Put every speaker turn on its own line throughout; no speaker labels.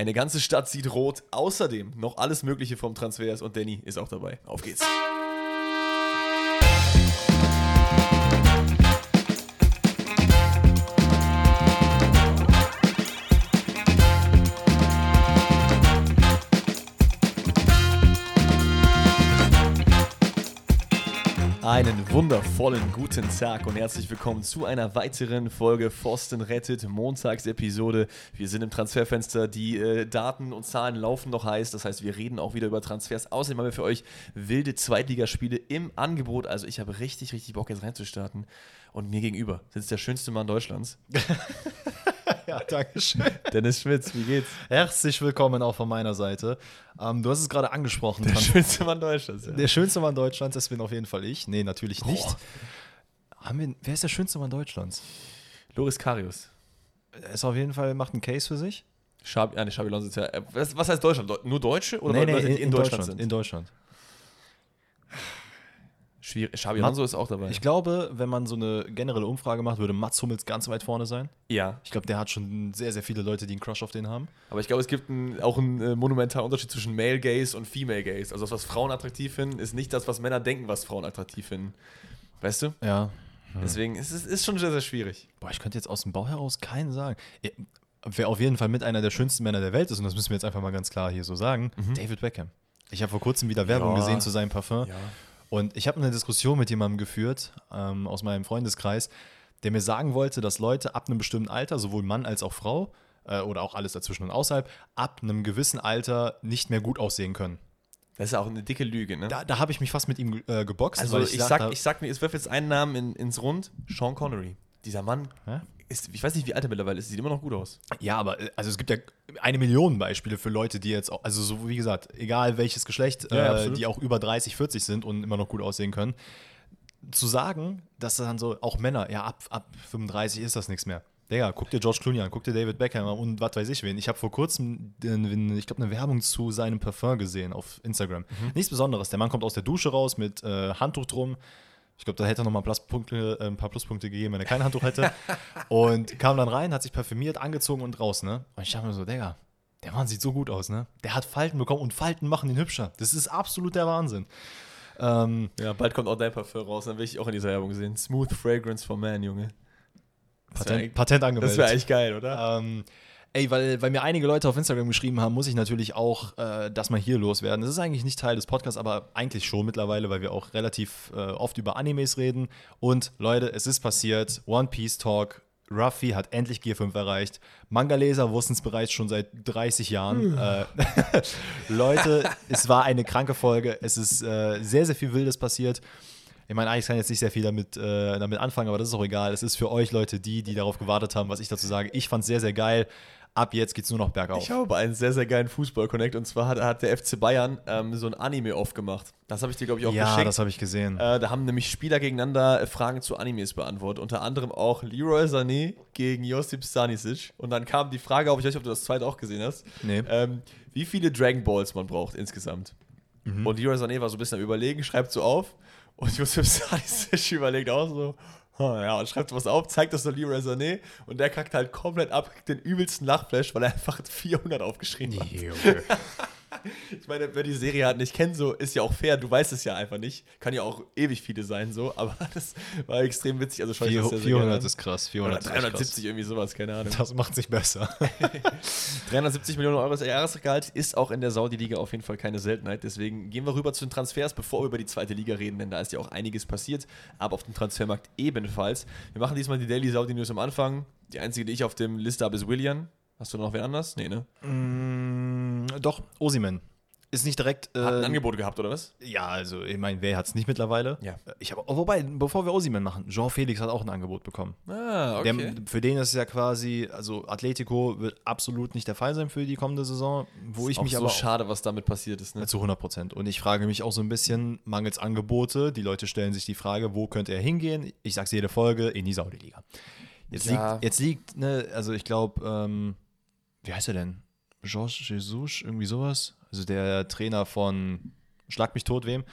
Eine ganze Stadt sieht rot. Außerdem noch alles Mögliche vom Transfers und Danny ist auch dabei. Auf geht's. Einen wundervollen guten Tag und herzlich willkommen zu einer weiteren Folge Forsten rettet, Montagsepisode. Wir sind im Transferfenster, die äh, Daten und Zahlen laufen noch heiß, das heißt, wir reden auch wieder über Transfers. Außerdem haben wir für euch wilde Zweitligaspiele im Angebot, also ich habe richtig, richtig Bock jetzt reinzustarten. Und mir gegenüber sitzt der schönste Mann Deutschlands.
ja, danke schön.
Dennis Schmitz, wie geht's?
Herzlich willkommen auch von meiner Seite. Ähm, du hast es gerade angesprochen.
Der schönste Mann Deutschlands.
Ja. Der schönste Mann Deutschlands, das bin auf jeden Fall ich. Nee, natürlich nicht. Haben wir, wer ist der schönste Mann Deutschlands?
Loris Karius.
Er ist auf jeden Fall, macht einen Case für sich.
Schab, ja, nee, Xabi Alonso ist ja. äh, Was, was heißt Deutschland? Nur Deutsche oder
nee, nee,
Leute,
in,
die
in, Deutschland,
sind?
In Deutschland.
Schwierig. Xabi Alonso ist auch dabei.
Ich glaube, wenn man so eine generelle Umfrage macht, würde Mats Hummels ganz weit vorne sein.
ja,
Ich glaube, der hat schon sehr, sehr viele Leute, die einen Crush auf den haben.
aber ich glaube, es gibt ein, auch einen äh, monumentalen Unterschied zwischen Male Gaze und Female Gaze. Also das, was Frauen attraktiv finden, ist nicht das, was Männer denken, was Frauen attraktiv finden. Weißt du?
Ja.
Deswegen ist es ist schon sehr, sehr schwierig.
Boah, ich könnte jetzt aus dem Bau heraus keinen sagen. Ja, Wer auf jeden Fall mit einer der schönsten Männer der Welt ist, und das müssen wir jetzt einfach mal ganz klar hier so sagen, David Beckham. Ich habe vor kurzem wieder Werbung
Mhm. Ja.
gesehen zu seinem Parfum.
Ja.
Und ich habe eine Diskussion mit jemandem geführt ähm, aus meinem Freundeskreis, der mir sagen wollte, dass Leute ab einem bestimmten Alter, sowohl Mann als auch Frau, äh, oder auch alles dazwischen und außerhalb, ab einem gewissen Alter nicht mehr gut aussehen können.
Das ist ja auch eine dicke Lüge, ne?
Da, da habe ich mich fast mit ihm äh, geboxt.
also ich,
dachte-
sag, ich sag mir, es wirft jetzt einen Namen in, ins Rund. Sean Connery. Dieser Mann
Hä?
Ist, ich weiß nicht, wie alt er mittlerweile ist, sieht immer noch gut aus.
Ja, aber äh, also es gibt ja eine Million Beispiele für Leute, die jetzt, auch, also so wie gesagt, egal welches Geschlecht,
Ja,
äh, die auch über 30, 40 sind und immer noch gut aussehen können, zu sagen, dass dann so auch Männer, ja, ab, ab 35 ist das nichts mehr. Digga, guck dir George Clooney an, guck dir David Beckham an und was weiß ich wen. Ich habe vor kurzem, ich glaube, eine Werbung zu seinem Parfum gesehen auf Instagram. Nichts Besonderes. Der Mann kommt aus der Dusche raus mit äh, Handtuch drum. Ich glaube, da hätte er noch mal Pluspunkte, äh, ein paar Pluspunkte gegeben, wenn er kein Handtuch hätte. und kam dann rein, hat sich parfümiert, angezogen und raus, ne? Und ich dachte mir so, Digga, der Mann sieht so gut aus, ne? Der hat Falten bekommen und Falten machen ihn hübscher. Das ist absolut der Wahnsinn. Ähm,
Ja, bald kommt auch dein Parfum raus, dann will ich auch in dieser Werbung sehen. Smooth Fragrance for Man, Junge. Das
Patent, Patent
Das
angemeldet.
wäre echt geil, oder?
Ähm, ey, weil, weil mir einige Leute auf Instagram geschrieben haben, muss ich natürlich auch äh, das mal hier loswerden. Das ist eigentlich nicht Teil des Podcasts, aber eigentlich schon mittlerweile, weil wir auch relativ äh, oft über Animes reden. Und Leute, es ist passiert. One Piece Talk. Ruffy hat endlich Gear 5 erreicht. Manga-Leser wussten es bereits schon seit 30 Jahren. Äh, Leute, es war eine kranke Folge. Es ist äh, sehr, sehr viel Wildes passiert. Ich meine, eigentlich kann ich jetzt nicht sehr viel damit, äh, damit anfangen, aber das ist auch egal. Es ist für euch Leute, die, die darauf gewartet haben, was ich dazu sage. Ich fand es sehr, sehr geil. Ab jetzt geht es nur noch bergauf.
Ich habe einen sehr, sehr geilen Fußball-Connect und zwar hat, hat der FC Bayern ähm, so ein Anime aufgemacht. Das habe ich dir, glaube ich, auch
ja,
geschickt.
das habe ich gesehen.
Äh, da haben nämlich Spieler gegeneinander äh, Fragen zu Animes beantwortet. Unter anderem auch Leroy Sané gegen Josip Stanisic. Und dann kam die Frage auf, ich weiß nicht, ob du das zweite auch gesehen hast,
Nee.
ähm, wie viele Dragon Balls man braucht insgesamt.
Mhm.
Und Leroy Sané war so ein bisschen am Überlegen, schreibt so auf. Und Josip Stanisic überlegt auch so, "Hm, ja, und schreibt was auf, zeigt das Leroy Sané. Und der kackt halt komplett ab, kriegt den übelsten Lachflash, weil er einfach 400 aufgeschrieben hat. Ich meine, wer die Serie halt nicht kennt, so ist ja auch fair. Du weißt es ja einfach nicht. Kann ja auch ewig viele sein, so. Aber das war extrem witzig. Also schau ich das sehr, sehr
400
gerne an.
ist krass.
Oder
400 ist echt
370 irgendwie sowas, keine Ahnung.
krass. Das macht sich besser.
370 Millionen Euro ist Jahresgehalt ist auch in der Saudi-Liga auf jeden Fall keine Seltenheit. Deswegen gehen wir rüber zu den Transfers, bevor wir über die zweite Liga reden, denn da ist ja auch einiges passiert, aber auf dem Transfermarkt ebenfalls. Wir machen diesmal die Daily Saudi News am Anfang. Die einzige, die ich auf dem Liste habe, ist William. Hast du noch wen anders? Nee, ne?
Mm, doch, Osimen. Ist nicht direkt.
Hat ein
äh,
Angebot gehabt, oder was?
Ja, also ich meine, wer hat es nicht mittlerweile?
Ja.
Ich habe, oh, wobei, bevor wir Osimen machen, Jean Felix hat auch ein Angebot bekommen.
Ah,
Der, für den ist es ja quasi, also Atletico wird absolut nicht der Fall sein für die kommende Saison, wo ich
auch
mich
so
aber
schade, was damit passiert ist. Ne?
zu 100 Prozent. Und ich frage mich auch so ein bisschen, mangels Angebote, die Leute stellen sich die Frage, wo könnte er hingehen? Ich sag's jede Folge, in die Saudi-Liga. Jetzt,
Ja.
liegt, jetzt liegt, ne, also ich glaube, ähm, wie heißt er denn? Georges Jesus, irgendwie sowas? Also der Trainer von schlag mich tot wem.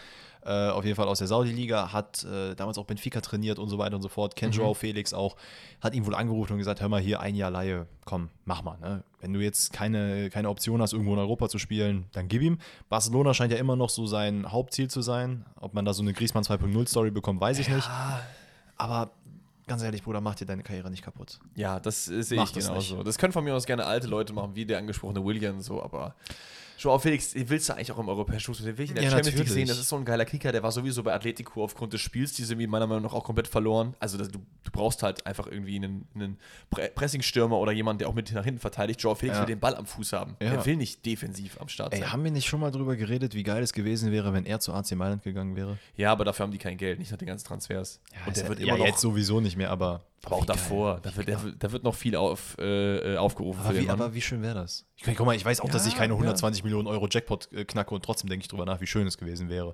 Äh, auf jeden Fall aus der Saudi-Liga, hat äh, damals auch Benfica trainiert und so weiter und so fort. Kennt Joao Felix auch, hat ihn wohl angerufen und gesagt: Hör mal, hier ein Jahr Laie, komm, mach mal. Ne? Wenn du jetzt keine, keine Option hast, irgendwo in Europa zu spielen, dann gib ihm. Barcelona scheint ja immer noch so sein Hauptziel zu sein. Ob man da so eine Griezmann 2.0-Story bekommt, weiß ich nicht. Aber ganz ehrlich, Bruder, mach dir deine Karriere nicht kaputt.
Ja, das äh, sehe ich
das
genauso. Das können von mir aus gerne alte Leute machen, wie der angesprochene William so, aber Joao Felix, den willst du eigentlich auch im europäischen Fußball. Den will ich in der
Ja,
Champions League sehen. Das ist so ein geiler Kicker, der war sowieso bei Atletico aufgrund des Spiels, die sind meiner Meinung nach auch komplett verloren. Also das, du, du brauchst halt einfach irgendwie einen, einen Pre Pressingstürmer oder jemanden, der auch mit nach hinten verteidigt. Joao Felix
Ja.
will den Ball am Fuß haben.
Ja.
Er will nicht defensiv am Start
Ey,
sein.
haben wir nicht schon mal drüber geredet, wie geil es gewesen wäre, wenn er zu AC Mailand gegangen wäre?
Ja, aber dafür haben die kein Geld, nicht nach den ganzen Transfers. und der wird
ja,
immer noch,
jetzt sowieso nicht mehr, aber,
aber auch davor. Da wird, der, da wird noch viel auf, äh, äh, aufgerufen
Aber wie, aber wie schön wäre das? Ich, guck mal, ich weiß auch, dass
Ja,
ich keine
ja.
120 Millionen Euro Jackpot äh, knacke und trotzdem denke ich drüber nach, wie schön es gewesen wäre.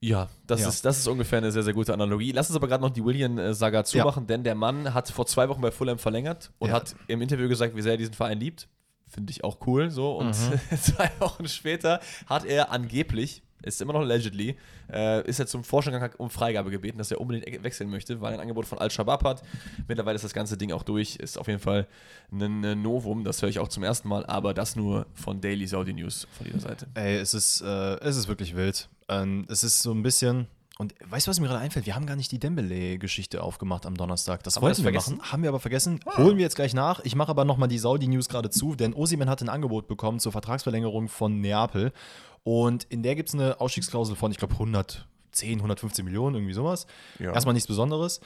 Ja, das,
Ja.
Ist, das ist ungefähr eine sehr, sehr gute Analogie. Lass uns aber gerade noch die William-Saga zumachen, denn der Mann hat vor zwei Wochen bei Fulham verlängert und
Ja.
hat im Interview gesagt, wie sehr er diesen Verein liebt. Finde ich auch cool so. Und
Mhm.
zwei Wochen später hat er angeblich, ist immer noch allegedly, äh, ist er zum Vorstand um Freigabe gebeten, dass er unbedingt e- wechseln möchte, weil er ein Angebot von Al-Shabaab hat. Mittlerweile ist das ganze Ding auch durch. Ist auf jeden Fall ein äh, Novum, das höre ich auch zum ersten Mal, aber das nur von Daily Saudi News von dieser Seite.
Ey, es ist, äh, es ist wirklich wild. Ähm, es ist so ein bisschen. Und weißt du, was mir gerade einfällt? Wir haben gar nicht die Dembele-Geschichte aufgemacht am Donnerstag. Das
Haben wir
wollten wir
vergessen?
machen, haben wir aber vergessen. Holen wir jetzt gleich nach. Ich mache aber nochmal die Saudi-News gerade zu, denn Osimen hat ein Angebot bekommen zur Vertragsverlängerung von Neapel. Und in der gibt es eine Ausstiegsklausel von, ich glaube, 110, 115 Millionen, irgendwie sowas.
Ja.
Erstmal nichts Besonderes.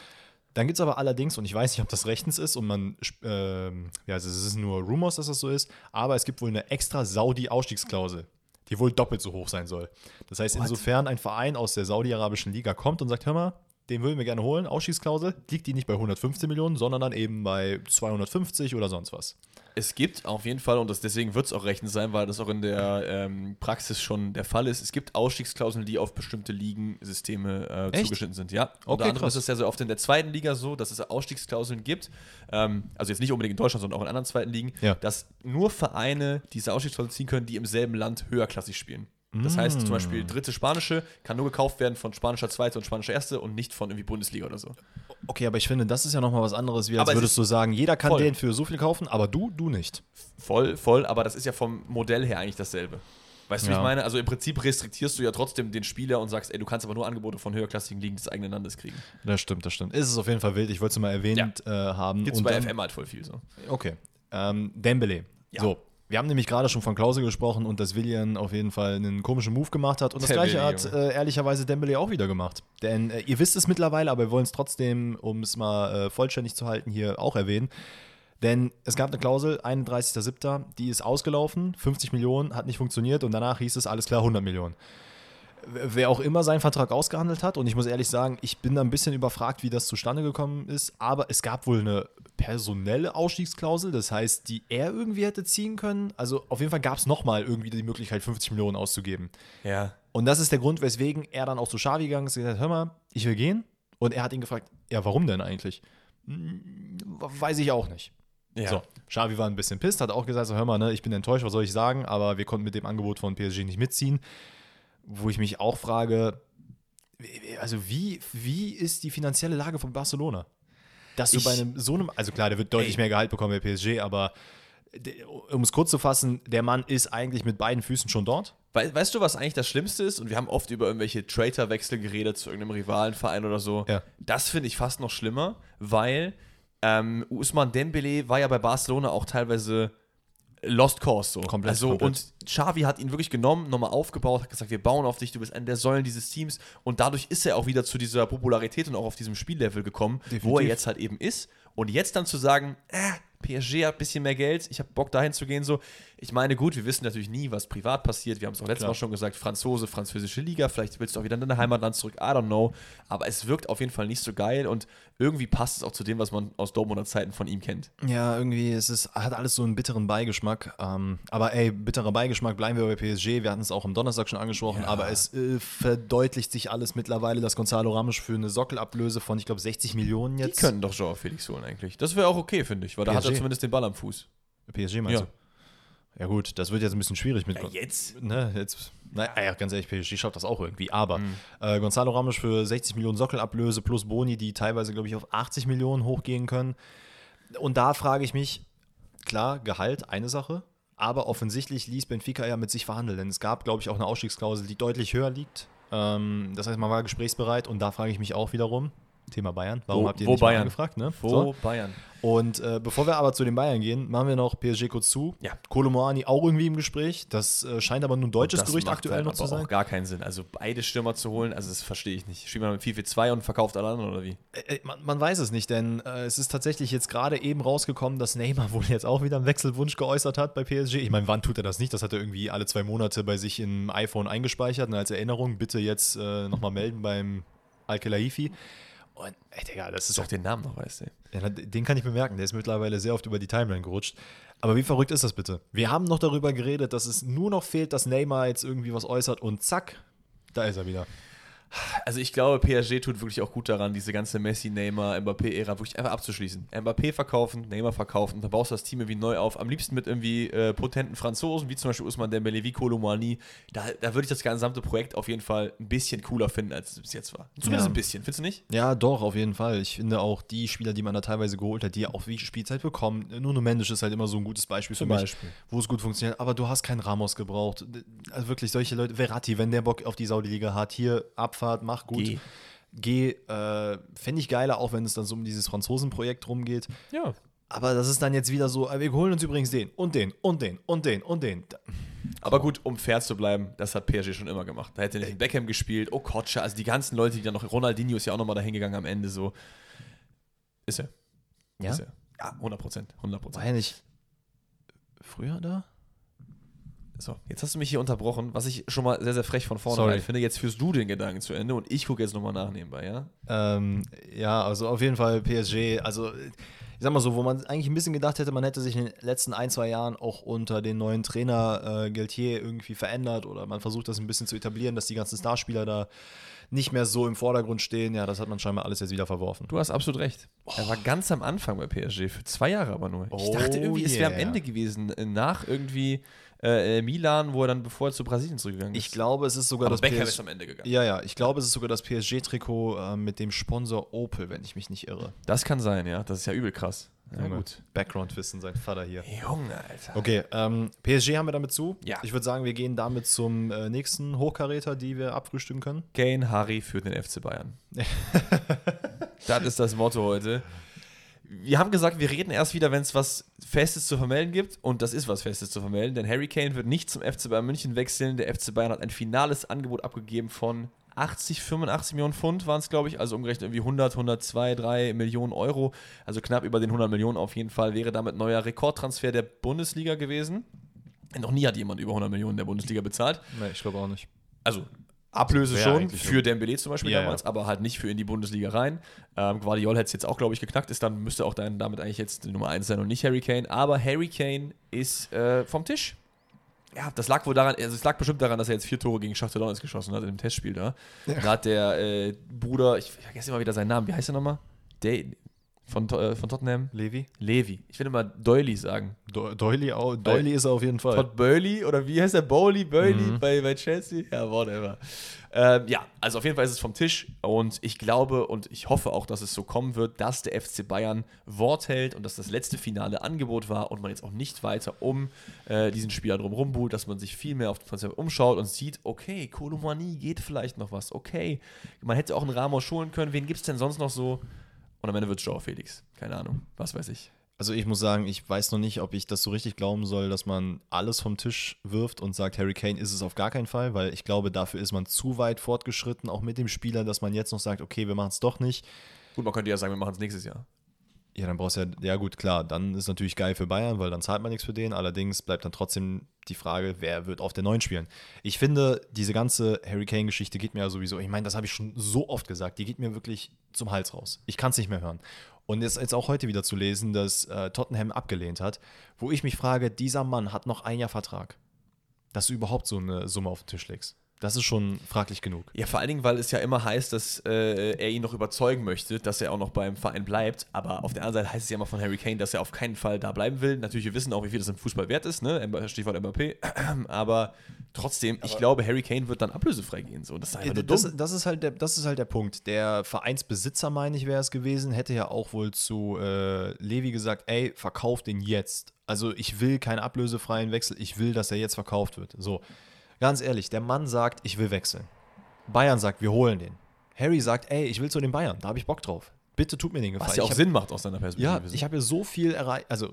Dann gibt es aber allerdings, und ich weiß nicht, ob das rechtens ist, und man, ähm, ja, es ist nur Rumors, dass das so ist, aber es gibt wohl eine extra Saudi-Ausstiegsklausel, die wohl doppelt so hoch sein soll. Das heißt, insofern ein Verein aus der saudi-arabischen Liga kommt und sagt, hör mal, den würden wir gerne holen, Ausstiegsklausel, liegt die nicht bei 115 Millionen, sondern dann eben bei 250 oder sonst was.
Es gibt auf jeden Fall, und das, deswegen wird es auch rechtens sein, weil das auch in der ähm, Praxis schon der Fall ist, es gibt Ausstiegsklauseln, die auf bestimmte Ligensysteme äh, zugeschnitten sind. Ja,
Okay,
unter anderem
krass.
ist es ja so oft in der zweiten Liga so, dass es Ausstiegsklauseln gibt, ähm, also jetzt nicht unbedingt in Deutschland, sondern auch in anderen zweiten Ligen,
Ja.
dass nur Vereine diese Ausstiegsklauseln ziehen können, die im selben Land höherklassig spielen. Das heißt zum Beispiel, dritte Spanische kann nur gekauft werden von spanischer Zweite und spanischer Erste und nicht von irgendwie Bundesliga oder so.
Okay, aber ich finde, das ist ja nochmal was anderes, wie als
Aber
würdest du sagen, jeder kann
Voll.
den für so viel kaufen, aber du, du nicht.
Voll, voll, aber das ist ja vom Modell her eigentlich dasselbe. Weißt du, wie
Ja.
ich meine? Also im Prinzip restriktierst du ja trotzdem den Spieler und sagst, ey, du kannst aber nur Angebote von höherklassigen Ligen des eigenen Landes kriegen.
Das stimmt, das stimmt. Ist es auf jeden Fall wild. Ich wollte es mal erwähnt äh, haben.
Gibt's
Und
bei
dann-
FM halt voll viel so.
Okay. Ähm, Dembele.
Ja.
So. Wir haben nämlich gerade schon von Klause gesprochen und dass Willian auf jeden Fall einen komischen Move gemacht hat. Und das
Der
gleiche
Willi,
hat äh, ehrlicherweise Dembele auch wieder gemacht. Denn äh, ihr wisst es mittlerweile, aber wir wollen es trotzdem, um es mal äh, vollständig zu halten, hier auch erwähnen. Denn es gab eine Klausel, 31.07., die ist ausgelaufen, 50 Millionen, hat nicht funktioniert und danach hieß es, alles klar, 100 Millionen. Wer auch immer seinen Vertrag ausgehandelt hat, und ich muss ehrlich sagen, ich bin da ein bisschen überfragt, wie das zustande gekommen ist, aber es gab wohl eine personelle Ausstiegsklausel, das heißt, die er irgendwie hätte ziehen können. Also auf jeden Fall gab es nochmal irgendwie die Möglichkeit, 50 Millionen auszugeben.
Ja.
Und das ist der Grund, weswegen er dann auch zu Xavi gegangen ist und gesagt hat, hör mal, ich will gehen. Und er hat ihn gefragt, ja, warum denn eigentlich? Hm, Weiß ich auch nicht.
Ja.
So, Xavi war ein bisschen pisst, hat auch gesagt, so, hör mal, ne, ich bin enttäuscht, was soll ich sagen, aber wir konnten mit dem Angebot von PSG nicht mitziehen. Wo ich mich auch frage, also wie, wie ist die finanzielle Lage von Barcelona? Dass du
Ich-
bei einem so einem, also klar, der wird deutlich
Ey.
mehr Gehalt bekommen bei PSG, aber um es kurz zu fassen, der Mann ist eigentlich mit beiden Füßen schon dort.
We weißt du, was eigentlich das Schlimmste ist? Und wir haben oft über irgendwelche Traitor-Wechsel geredet zu irgendeinem Rivalenverein oder so.
Ja.
Das finde ich fast noch schlimmer, weil ähm, Usman Dembele war ja bei Barcelona auch teilweise Lost Cause so.
Komplett,
also,
komplett.
Und Xavi hat ihn wirklich genommen, nochmal aufgebaut, hat gesagt, wir bauen auf dich, du bist einer der Säulen dieses Teams. Und dadurch ist er auch wieder zu dieser Popularität und auch auf diesem Spiellevel gekommen, wo er
Definitiv.
jetzt halt eben ist. Und jetzt dann zu sagen, äh, PSG hat ein bisschen mehr Geld, ich habe Bock dahin zu gehen, so. Ich meine, gut, wir wissen natürlich nie, was privat passiert. Wir haben es auch letztes
Klar.
Mal schon gesagt, Franzose, französische Liga, vielleicht willst du auch wieder in dein Heimatland zurück, I don't know. Aber es wirkt auf jeden Fall nicht so geil und irgendwie passt es auch zu dem, was man aus Dortmunder Zeiten von ihm kennt.
Ja, irgendwie, es ist, hat alles so einen bitteren Beigeschmack. Ähm, aber ey, bitterer Beigeschmack, bleiben wir bei PSG. Wir hatten es auch am Donnerstag schon angesprochen,
Ja.
aber es äh, verdeutlicht sich alles mittlerweile, dass Gonzalo Ramos für eine Sockelablöse von, ich glaube, 60 Millionen
Die
jetzt.
können doch Joao Felix holen eigentlich. Das wäre auch okay, finde ich, weil da hat er
PSG.
zumindest den Ball am Fuß.
PSG meinst
Ja.
du? Ja, gut, das wird jetzt ein bisschen schwierig mit.
Ja, jetzt.
Ne, jetzt Naja, ganz ehrlich, PSG schafft das auch irgendwie. Aber äh, Gonzalo Ramos für 60 Millionen Sockelablöse plus Boni, die teilweise, glaube ich, auf 80 Millionen hochgehen können. Und da frage ich mich, klar, Gehalt, eine Sache. Aber offensichtlich ließ Benfica ja mit sich verhandeln. Denn es gab, glaube ich, auch eine Ausstiegsklausel, die deutlich höher liegt. Ähm, das heißt, man war gesprächsbereit. Und da frage ich mich auch wiederum, Thema Bayern, warum
Wo-
habt ihr
wo
nicht
Bayern?
angefragt? Ne?
Wo
So.
Bayern?
Und äh, bevor wir aber zu den Bayern gehen, machen wir noch PSG kurz zu.
Ja.
Kolomoani auch irgendwie im Gespräch. Das äh, scheint aber nur ein deutsches
Das
Gerücht
macht
aktuell
halt
noch zu sein.
auch gar keinen Sinn. Also beide Stürmer zu holen, also das verstehe ich nicht. Spielt man mit 4-4-2 und verkauft alle anderen oder wie?
Äh, Man, man weiß es nicht, denn äh, es ist tatsächlich jetzt gerade eben rausgekommen, dass Neymar wohl jetzt auch wieder einen Wechselwunsch geäußert hat bei PSG. Ich meine, wann tut er das nicht? Das hat er irgendwie alle zwei Monate bei sich im iPhone eingespeichert und als Erinnerung bitte jetzt äh, nochmal melden beim Al-Khelaifi. Und ey, Digga, das ist
auch den Namen noch weißt du.
Ja, den kann ich bemerken. Der ist mittlerweile sehr oft über die Timeline gerutscht. Aber wie verrückt ist das bitte? Wir haben noch darüber geredet, dass es nur noch fehlt, dass Neymar jetzt irgendwie was äußert und zack, da ist er wieder.
Also ich glaube, PSG tut wirklich auch gut daran, diese ganze Messi, Neymar, Mbappé-Ära wirklich einfach abzuschließen. Mbappé verkaufen, Neymar verkaufen, dann baust du das Team irgendwie neu auf. Am liebsten mit irgendwie äh, potenten Franzosen, wie zum Beispiel Usman Dembele, wie Colomani. Da, da würde ich das gesamte Projekt auf jeden Fall ein bisschen cooler finden, als es bis jetzt war. Zumindest
Ja.
ein bisschen, findest du nicht?
Ja, doch, auf jeden Fall. Ich finde auch die Spieler, die man da teilweise geholt hat, die auch wie Spielzeit bekommen. Nuno Mendes ist halt immer so ein gutes Beispiel
Zum
für mich,
Beispiel.
wo es gut funktioniert. Aber du hast keinen Ramos gebraucht. Also wirklich solche Leute. Verratti, wenn der Bock auf die Saudi-Liga hat, hier Abfahrt, mach gut.
Geh.
Geh, äh, fände ich geiler, auch wenn es dann so um dieses Franzosen-Projekt rumgeht.
Ja.
Aber das ist dann jetzt wieder so, äh, wir holen uns übrigens den und den und den und den und den.
Aber gut, um fair zu bleiben, das hat PSG schon immer gemacht. Da hätte nicht ein Beckham gespielt, Okocha, also die ganzen Leute, die dann noch, Ronaldinho ist ja auch nochmal dahin gegangen am Ende so. Ist er.
Ja?
Ist er. Ja, 100 Prozent. 100
War
Prozent.
er nicht früher da?
So, jetzt hast du mich hier unterbrochen, was ich schon mal sehr, sehr frech von vorne
Sorry.
finde. Jetzt führst du den Gedanken zu Ende und ich gucke jetzt nochmal nach nebenbei, ja?
Ähm, ja, also auf jeden Fall PSG. Also, ich sag mal so, wo man eigentlich ein bisschen gedacht hätte, man hätte sich in den letzten ein, zwei Jahren auch unter den neuen Trainer äh, Geltier irgendwie verändert oder man versucht das ein bisschen zu etablieren, dass die ganzen Starspieler da nicht mehr so im Vordergrund stehen. Ja, das hat man scheinbar alles jetzt wieder verworfen.
Du hast absolut recht. Er war ganz am Anfang bei PSG, für zwei Jahre aber nur. Ich
Oh
dachte irgendwie, es wäre am
yeah.
Ende gewesen, nach irgendwie äh, Milan, wo er dann bevor er zu Brasilien zurückgegangen ist.
Ich glaube, es ist sogar
aber
das PS
ist am Ende gegangen.
Ja, ja, ich glaube, es ist sogar das PSG-Trikot äh, mit dem Sponsor Opel, wenn ich mich nicht irre.
Das kann sein, ja. Das ist ja übel krass. Ja,
Junge,
gut.
Background-Wissen, sein Vater hier.
Junge, Alter.
Okay, ähm, PSG haben wir damit zu.
Ja.
Ich würde sagen, wir gehen damit zum äh, nächsten Hochkaräter, die wir abfrühstücken können.
Kane Harry für den FC Bayern. das ist das Motto heute. Wir haben gesagt, wir reden erst wieder, wenn es was Festes zu vermelden gibt. Und das ist was Festes zu vermelden, denn Harry Kane wird nicht zum FC Bayern München wechseln. Der FC Bayern hat ein finales Angebot abgegeben von 80, 85 Millionen Pfund waren es, glaube ich. Also umgerechnet irgendwie 100, 102, 3 Millionen Euro. Also knapp über den 100 Millionen auf jeden Fall. Wäre damit neuer Rekordtransfer der Bundesliga gewesen. Noch nie hat jemand über 100 Millionen der Bundesliga bezahlt.
Nee, ich glaube auch nicht.
Also Ablöse schon für Dembele zum Beispiel
Ja,
damals,
ja.
aber halt nicht für in die Bundesliga rein. Ähm, Guardiol hätte es jetzt auch, glaube ich, geknackt, ist dann müsste auch dann damit eigentlich jetzt die Nummer 1 sein und nicht Harry Kane. Aber Harry Kane ist äh, vom Tisch. Ja, das lag wohl daran, also es lag bestimmt daran, dass er jetzt vier Tore gegen Schachtel Donetsk geschossen hat in dem Testspiel da. Da hat der äh, Bruder, ich vergesse immer wieder seinen Namen, wie heißt er nochmal? Day von, äh, von Tottenham?
Levi?
Levi. Ich will immer Doily sagen.
Do Doily, auch, Doily ist er auf jeden Fall.
Todd Burley oder wie heißt der? Bowley, Burley
Mhm.
bei, bei Chelsea? Ja, whatever. Ähm, ja, also auf jeden Fall ist es vom Tisch und ich glaube und ich hoffe auch, dass es so kommen wird, dass der FC Bayern Wort hält und dass das letzte finale Angebot war und man jetzt auch nicht weiter um äh, diesen Spieler drum rumbuhlt, dass man sich viel mehr auf den Transfer umschaut und sieht, okay, Kolomani geht vielleicht noch was, okay, man hätte auch einen Ramos holen können, wen gibt es denn sonst noch so? Und am Ende wird es Joao Felix, keine Ahnung, was weiß ich.
Also ich muss sagen, ich weiß noch nicht, ob ich das so richtig glauben soll, dass man alles vom Tisch wirft und sagt, Harry Kane ist es auf gar keinen Fall, weil ich glaube, dafür ist man zu weit fortgeschritten, auch mit dem Spieler, dass man jetzt noch sagt, okay, wir machen es doch nicht.
Gut, man könnte ja sagen, wir machen es nächstes Jahr.
Ja, dann brauchst du ja, ja gut, klar, dann ist natürlich geil für Bayern, weil dann zahlt man nichts für den. Allerdings bleibt dann trotzdem die Frage, wer wird auf der Neuen spielen. Ich finde, diese ganze Harry Kane-Geschichte geht mir ja sowieso, ich meine, das habe ich schon so oft gesagt, die geht mir wirklich zum Hals raus. Ich kann es nicht mehr hören. Und jetzt, jetzt auch heute wieder zu lesen, dass äh, Tottenham abgelehnt hat, wo ich mich frage, dieser Mann hat noch ein Jahr Vertrag. Dass du überhaupt so eine Summe auf den Tisch legst. Das ist schon fraglich genug.
Ja, vor allen Dingen, weil es ja immer heißt, dass äh, er ihn noch überzeugen möchte, dass er auch noch beim Verein bleibt. Aber auf der anderen Seite heißt es ja immer von Harry Kane, dass er auf keinen Fall da bleiben will. Natürlich, wir wissen auch, wie viel das im Fußball wert ist, ne? Stichwort MAP. Aber trotzdem, ich glaube, Harry Kane wird dann ablösefrei gehen. So. Das ist einfach nur dumm.
Das, das, ist halt der, das ist halt der Punkt. Der Vereinsbesitzer, meine ich, wäre es gewesen, hätte ja auch wohl zu äh, Levi gesagt, ey, verkauf den jetzt. Also ich will keinen ablösefreien Wechsel, ich will, dass er jetzt verkauft wird. So, ganz ehrlich, der Mann sagt, ich will wechseln. Bayern sagt, wir holen den. Harry sagt, ey, ich will zu den Bayern, da habe ich Bock drauf. Bitte tut mir den Gefallen.
Was ja auch
hab,
Sinn macht aus seiner Perspektive.
Ja, ich habe ja so viel erreicht, also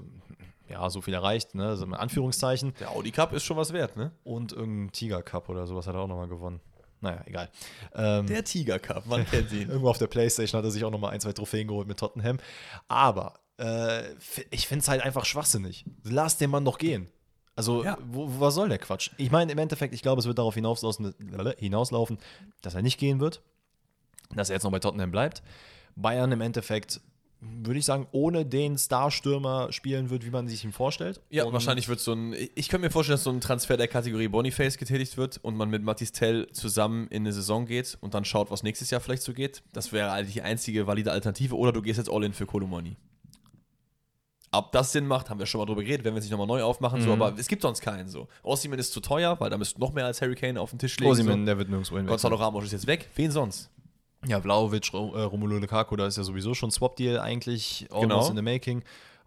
ja, so viel erreicht, ne, so in Anführungszeichen.
Der Audi Cup ist schon was wert, ne?
Und irgendein Tiger Cup oder sowas hat er auch nochmal gewonnen. Naja, egal. Ähm,
Der Tiger Cup, man kennt ihn.
Irgendwo auf der Playstation hat er sich auch nochmal ein, zwei Trophäen geholt mit Tottenham. Aber äh, ich finde es halt einfach schwachsinnig. Lass den Mann doch gehen. Also,
Ja.
wo, was soll der Quatsch? Ich meine, im Endeffekt, ich glaube, es wird darauf hinauslaufen, hinauslaufen, dass er nicht gehen wird, dass er jetzt noch bei Tottenham bleibt. Bayern im Endeffekt, würde ich sagen, ohne den Starstürmer spielen wird, wie man sich ihn vorstellt.
Ja,
Und-
wahrscheinlich wird so ein. Ich könnte mir vorstellen, dass so ein Transfer der Kategorie Boniface getätigt wird und man mit Mathis Tell zusammen in eine Saison geht und dann schaut, was nächstes Jahr vielleicht so geht. Das wäre eigentlich die einzige valide Alternative. Oder du gehst jetzt all in für Kolomoni. Ob das Sinn macht, haben wir schon mal drüber geredet, wenn wir es nicht nochmal neu aufmachen. So,
Mhm.
aber es gibt sonst keinen so. Osimhen ist zu teuer, weil da müsst noch mehr als Harry Kane auf den Tisch legen.
Osimhen,
so.
der wird nirgendwo hinwechseln.
Gonzalo Ramos ist jetzt weg. Wen sonst?
Ja, Vlaovic, Ro- äh, Lukaku, da ist ja sowieso schon Swap-Deal eigentlich almost
Genau.
in the making.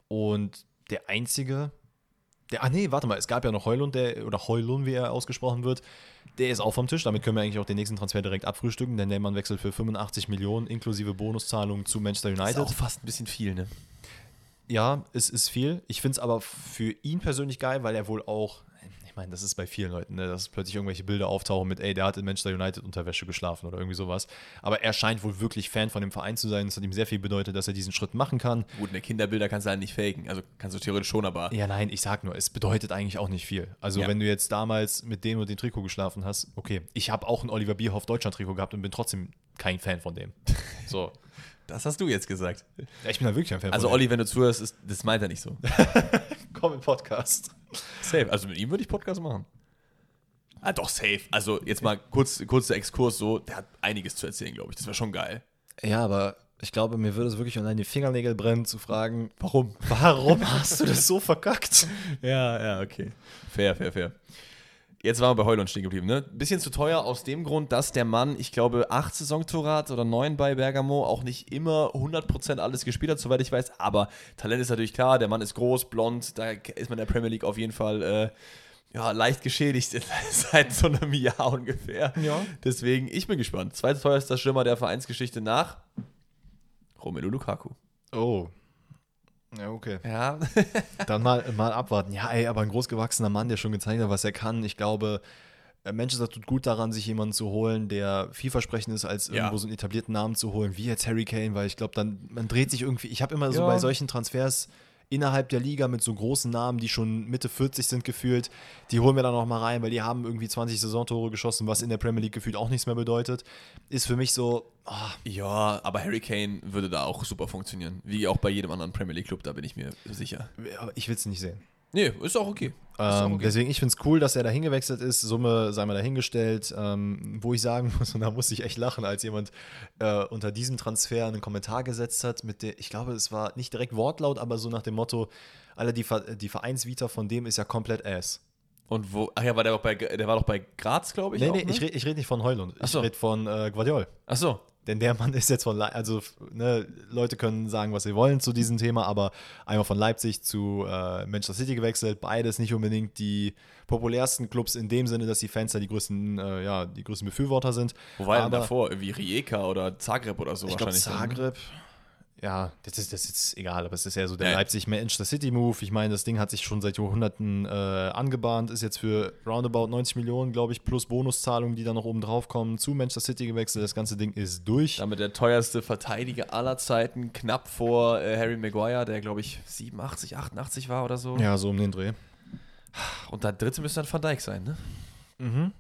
Und der einzige, der, ah nee, warte mal, es gab ja noch Heulund, der, oder Heulun, wie er ausgesprochen wird, der ist auch vom Tisch. Damit können wir eigentlich auch den nächsten Transfer direkt abfrühstücken, denn der Mann wechselt für 85 Millionen inklusive Bonuszahlungen zu Manchester
Das
United.
ist auch fast ein bisschen viel, ne?
Ja, es ist viel. Ich finde es aber für ihn persönlich geil, weil er wohl auch, ich meine, das ist bei vielen Leuten, ne, dass plötzlich irgendwelche Bilder auftauchen mit, ey, der hat in Manchester United Unterwäsche geschlafen oder irgendwie sowas. Aber er scheint wohl wirklich Fan von dem Verein zu sein. Es hat ihm sehr viel bedeutet, dass er diesen Schritt machen kann.
Gut, eine Kinderbilder kannst du halt nicht faken. Also kannst du theoretisch schon, aber.
Ja, nein, ich sag nur, es bedeutet eigentlich auch nicht viel. Also,
Ja.
wenn du jetzt damals mit dem und dem Trikot geschlafen hast, okay, ich habe auch ein Oliver Bierhoff Deutschland-Trikot gehabt und bin trotzdem kein Fan von dem. So.
Das hast du jetzt gesagt.
Ja, ich bin da wirklich ein Fan
Also,
von
Olli, wenn du zuhörst, ist, das meint er nicht so.
Komm im Podcast.
Safe. Also mit ihm würde ich Podcast machen. Ah, doch, safe. Also jetzt mal kurz, kurzer Exkurs so, der hat einiges zu erzählen, glaube ich. Das wäre schon geil.
Ja, aber ich glaube, mir würde es wirklich unter die Fingernägel brennen, zu fragen, warum? Warum hast du das so verkackt?
Ja, ja, okay. Fair, fair, fair. Jetzt waren wir bei Heulund stehen geblieben, ne? Bisschen zu teuer aus dem Grund, dass der Mann, ich glaube, acht Saisontore hat oder neun bei Bergamo, auch nicht immer 100% alles gespielt hat, soweit ich weiß. Aber Talent ist natürlich klar, der Mann ist groß, blond, da ist man in der Premier League auf jeden Fall äh, ja, leicht geschädigt seit so einem Jahr ungefähr.
Ja.
Deswegen, ich bin gespannt. Zweiteuerster Stürmer der Vereinsgeschichte nach Romelu Lukaku.
Oh. Ja, okay.
Ja.
Dann mal, mal abwarten. Ja, ey, aber ein großgewachsener Mann, der schon gezeigt hat, was er kann. Ich glaube, äh, Manchester tut gut daran, sich jemanden zu holen, der vielversprechend ist, als
Ja.
irgendwo so einen etablierten Namen zu holen, wie jetzt Harry Kane, weil ich glaube, dann, man dreht sich irgendwie, ich habe immer so
Ja.
bei solchen Transfers innerhalb der Liga mit so großen Namen, die schon Mitte 40 sind gefühlt, die holen wir dann noch mal rein, weil die haben irgendwie 20 Saisontore geschossen, was in der Premier League gefühlt auch nichts mehr bedeutet. Ist für mich so, ah,
Ja, aber Harry Kane würde da auch super funktionieren. Wie auch bei jedem anderen Premier League Club, da bin ich mir sicher.
ich will es nicht sehen.
Nee, ist auch okay.
Ähm,
okay.
Deswegen, ich finde es cool, dass er da hingewechselt ist. Summe sei mal dahingestellt. Ähm, wo ich sagen muss, und da musste ich echt lachen, als jemand äh, unter diesem Transfer einen Kommentar gesetzt hat, mit der, ich glaube, es war nicht direkt Wortlaut, aber so nach dem Motto, Alter, die, die Vereinsvita von dem ist ja komplett ass.
Und wo, ach ja, war der, auch bei, der war doch bei Graz, glaube ich.
Nee,
auch,
nee,
ne?
ich rede ich red nicht von Heulund.
Ach
Ich
so.
rede von äh, Guardiol.
Ach so.
Denn der Mann ist jetzt von, Lei- also ne, Leute können sagen, was sie wollen zu diesem Thema, aber einmal von Leipzig zu äh, Manchester City gewechselt, beides nicht unbedingt die populärsten Clubs in dem Sinne, dass die Fans da die größten, äh, ja, die größten Befürworter sind.
Wo war er denn davor? Irgendwie Rijeka oder Zagreb oder so
Ich
wahrscheinlich. ne?
Zagreb. Ja, das ist, das ist egal, aber es ist ja so der
Ja.
Leipzig-Manchester City-Move. Ich meine, das Ding hat sich schon seit Jahrhunderten äh, angebahnt, ist jetzt für roundabout 90 Millionen, glaube ich, plus Bonuszahlungen, die da noch oben drauf kommen, zu Manchester City gewechselt. Das ganze Ding ist durch.
Damit der teuerste Verteidiger aller Zeiten, knapp vor äh, Harry Maguire, der glaube ich 87, 88 war oder so.
Ja, so um den Dreh.
Und der dritte müsste dann Van Dijk sein, ne?
Mhm.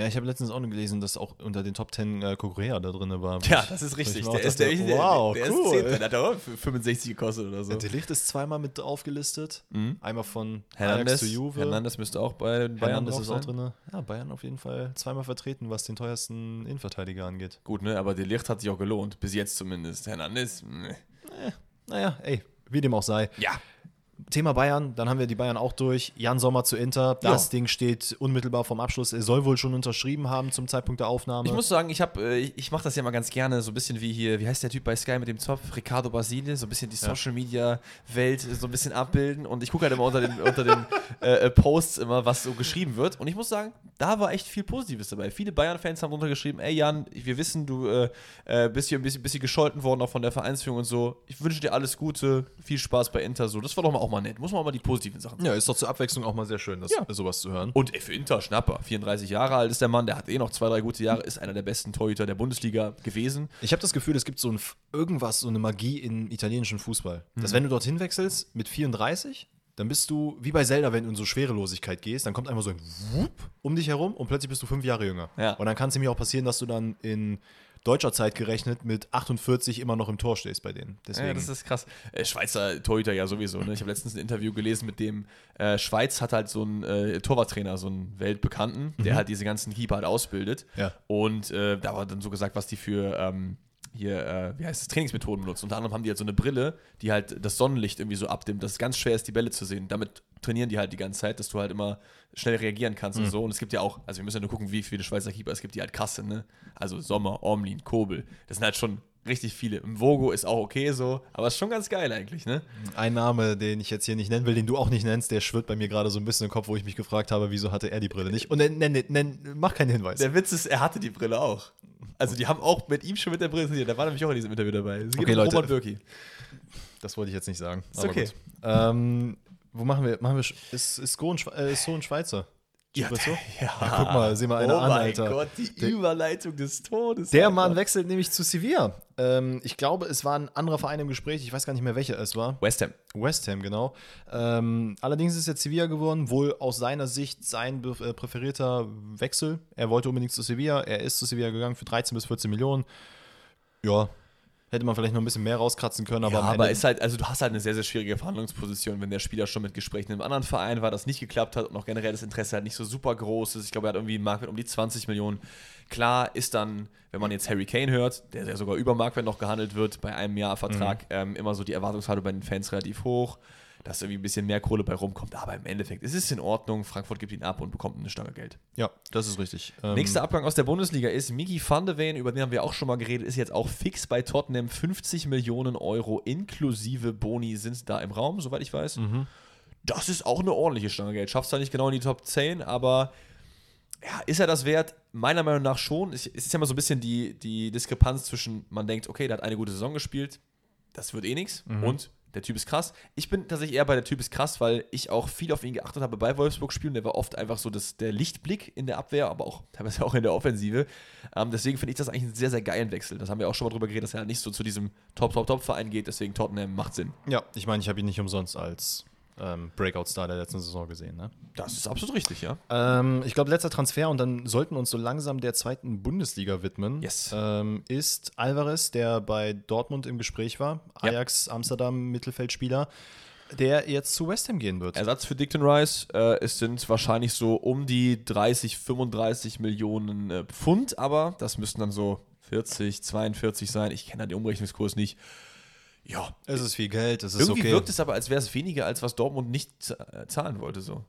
Ja, ich habe letztens auch noch gelesen, dass auch unter den Top 10 äh, Korea da drin war.
Ja, das ist richtig. Der ist, der, der,
wow,
der
cool.
ist 10, der hat aber 65 gekostet oder so.
Der Delicht ist zweimal mit aufgelistet. Einmal von
Hernandez,
zu Juve.
Hernandez müsste auch bei Bayern
Hernandez ist auch drin. Ja, Bayern auf jeden Fall zweimal vertreten, was den teuersten Innenverteidiger angeht.
Gut, ne, aber der Licht hat sich auch gelohnt. Bis jetzt zumindest. Hernandez, ne.
Naja, ey, wie dem auch sei.
Ja.
Thema Bayern, dann haben wir die Bayern auch durch. Jan Sommer zu Inter. Das
Ja.
Ding steht unmittelbar vom Abschluss. Er soll wohl schon unterschrieben haben zum Zeitpunkt der Aufnahme.
Ich muss sagen, ich habe, äh, ich, ich mache das ja mal ganz gerne, so ein bisschen wie hier, wie heißt der Typ bei Sky mit dem Zopf? Ricardo Basile, so ein bisschen die Social Media Welt so ein bisschen abbilden und ich gucke halt immer unter den, unter den äh, äh, Posts immer, was so geschrieben wird und ich muss sagen, da war echt viel Positives dabei. Viele Bayern-Fans haben untergeschrieben, ey Jan, wir wissen, du äh, äh, bist hier ein bisschen, bisschen gescholten worden auch von der Vereinsführung und so. Ich wünsche dir alles Gute, viel Spaß bei Inter, so. Das war doch mal auch mal nett. Muss man auch mal die positiven Sachen sagen.
ja, ist doch zur Abwechslung auch mal sehr schön, das,
Ja.
sowas zu hören.
Und ey, für Inter Schnapper, 34 Jahre alt ist der Mann, der hat eh noch zwei, drei gute Jahre, ist einer der besten Torhüter der Bundesliga gewesen.
Ich habe das Gefühl, es gibt so ein irgendwas, so eine Magie im italienischen Fußball. Dass wenn du dorthin wechselst mit 34, dann bist du wie bei Zelda, wenn du in so Schwerelosigkeit gehst, dann kommt einfach so ein Wupp um dich herum und plötzlich bist du fünf Jahre jünger.
Ja.
Und dann kann es nämlich auch passieren, dass du dann in deutscher Zeit gerechnet mit 48 immer noch im Tor stehst bei denen. Deswegen.
Ja, das ist krass. Äh, Schweizer Torhüter ja sowieso. Ne? Ich habe letztens ein Interview gelesen mit dem, äh, Schweiz hat halt so einen äh, Torwarttrainer, so einen Weltbekannten, der halt diese ganzen Keeper halt ausbildet.
Ja.
Und äh, da war dann so gesagt, was die für ähm, hier, äh, wie heißt es, Trainingsmethoden benutzen. Unter anderem haben die halt so eine Brille, die halt das Sonnenlicht irgendwie so abdimmt, dass es ganz schwer ist, die Bälle zu sehen. Damit trainieren die halt die ganze Zeit, dass du halt immer schnell reagieren kannst und so. Und es gibt ja auch, also wir müssen ja nur gucken, wie viele Schweizer Keeper es gibt, die halt krasse, ne? Also Sommer, Ormlin, Kobel. Das sind halt schon richtig viele. Im Vogo ist auch okay so, aber ist schon ganz geil eigentlich, ne?
Ein Name, den ich jetzt hier nicht nennen will, den du auch nicht nennst, der schwirrt bei mir gerade so ein bisschen im Kopf, wo ich mich gefragt habe, wieso hatte er die Brille nicht? Und nenn, nenn, nenn, mach keinen Hinweis.
Der Witz ist, er hatte die Brille auch. Also die haben auch mit ihm schon mit der trainiert. Der war nämlich auch in diesem Interview dabei. Es geht
Okay,
um
Leute.
Roman Bürki.
Das wollte ich jetzt nicht sagen.
Ist okay.
Ähm, wo machen wir? Machen wir Sch- ist, ist, Go ein Schwe äh, ist so ein Schweizer?
Ja,
das so?
ja.
guck mal, sieh mal einer
oh
an,
mein
Alter.
Gott, die
Der-
Überleitung des Todes.
Der
Alter.
Mann wechselt nämlich zu Sevilla. Ähm, ich glaube, es war ein anderer Verein im Gespräch. Ich weiß gar nicht mehr, welcher es war.
West Ham.
West Ham, genau. Ähm, allerdings ist jetzt Sevilla geworden, wohl aus seiner Sicht sein äh, präferierter Wechsel. Er wollte unbedingt zu Sevilla. Er ist zu Sevilla gegangen für 13 bis 14 Millionen. Ja, hätte man vielleicht noch ein bisschen mehr rauskratzen können, aber
ja, aber ist halt, also du hast halt eine sehr, sehr schwierige Verhandlungsposition, wenn der Spieler schon mit Gesprächen im anderen Verein war, das nicht geklappt hat und auch generell das Interesse halt nicht so super groß ist. Ich glaube, er hat irgendwie einen Marktwert um die 20 Millionen. Klar ist dann, wenn man jetzt Harry Kane hört, der ja sogar über Marktwert noch gehandelt wird, bei einem Jahr Vertrag, ähm, immer so die Erwartungshaltung bei den Fans relativ hoch, dass irgendwie ein bisschen mehr Kohle bei rumkommt. Aber im Endeffekt ist es in Ordnung. Frankfurt gibt ihn ab und bekommt eine Stange Geld.
ja, das ist richtig. Ähm,
Nächster Abgang aus der Bundesliga ist Migi van de Ven, über den haben wir auch schon mal geredet, ist jetzt auch fix bei Tottenham. 50 Millionen Euro inklusive Boni sind da im Raum, soweit ich weiß. Das ist auch eine ordentliche Stange Geld. Schafft zwar nicht genau in die Top 10, aber ja, ist er das wert? Meiner Meinung nach schon. Es es ist ja immer so ein bisschen die, die Diskrepanz zwischen, man denkt, okay, der hat eine gute Saison gespielt, das wird eh nichts und der Typ ist krass. Ich bin tatsächlich eher bei der Typ ist krass, weil ich auch viel auf ihn geachtet habe bei Wolfsburg-Spielen. Der war oft einfach so das, der Lichtblick in der Abwehr, aber auch teilweise auch in der Offensive. Ähm, deswegen finde ich das eigentlich einen sehr, sehr geilen Wechsel. Das haben wir auch schon mal drüber geredet, dass er halt nicht so zu diesem Top-Top-Top-Verein geht. Deswegen Tottenham macht Sinn.
ja, ich meine, ich habe ihn nicht umsonst als ähm, Breakout-Star der letzten Saison gesehen. Ne?
Das ist absolut richtig, ja.
Ähm, ich glaube, letzter Transfer und dann sollten wir uns so langsam der zweiten Bundesliga widmen.
Yes.
Ähm, ist Alvarez, der bei Dortmund im Gespräch war,
Ja.
Ajax Amsterdam Mittelfeldspieler, der jetzt zu West Ham gehen wird.
Ersatz für Dickton Rice. Äh, es sind wahrscheinlich so um die 30, 35 Millionen äh, Pfund, aber das müssten dann so 40, 42 sein. Ich kenne da den Umrechnungskurs nicht. Ja,
es ist viel Geld, es ist
irgendwie
okay.
wirkt es aber, als wäre es weniger, als was Dortmund nicht äh, zahlen wollte. So.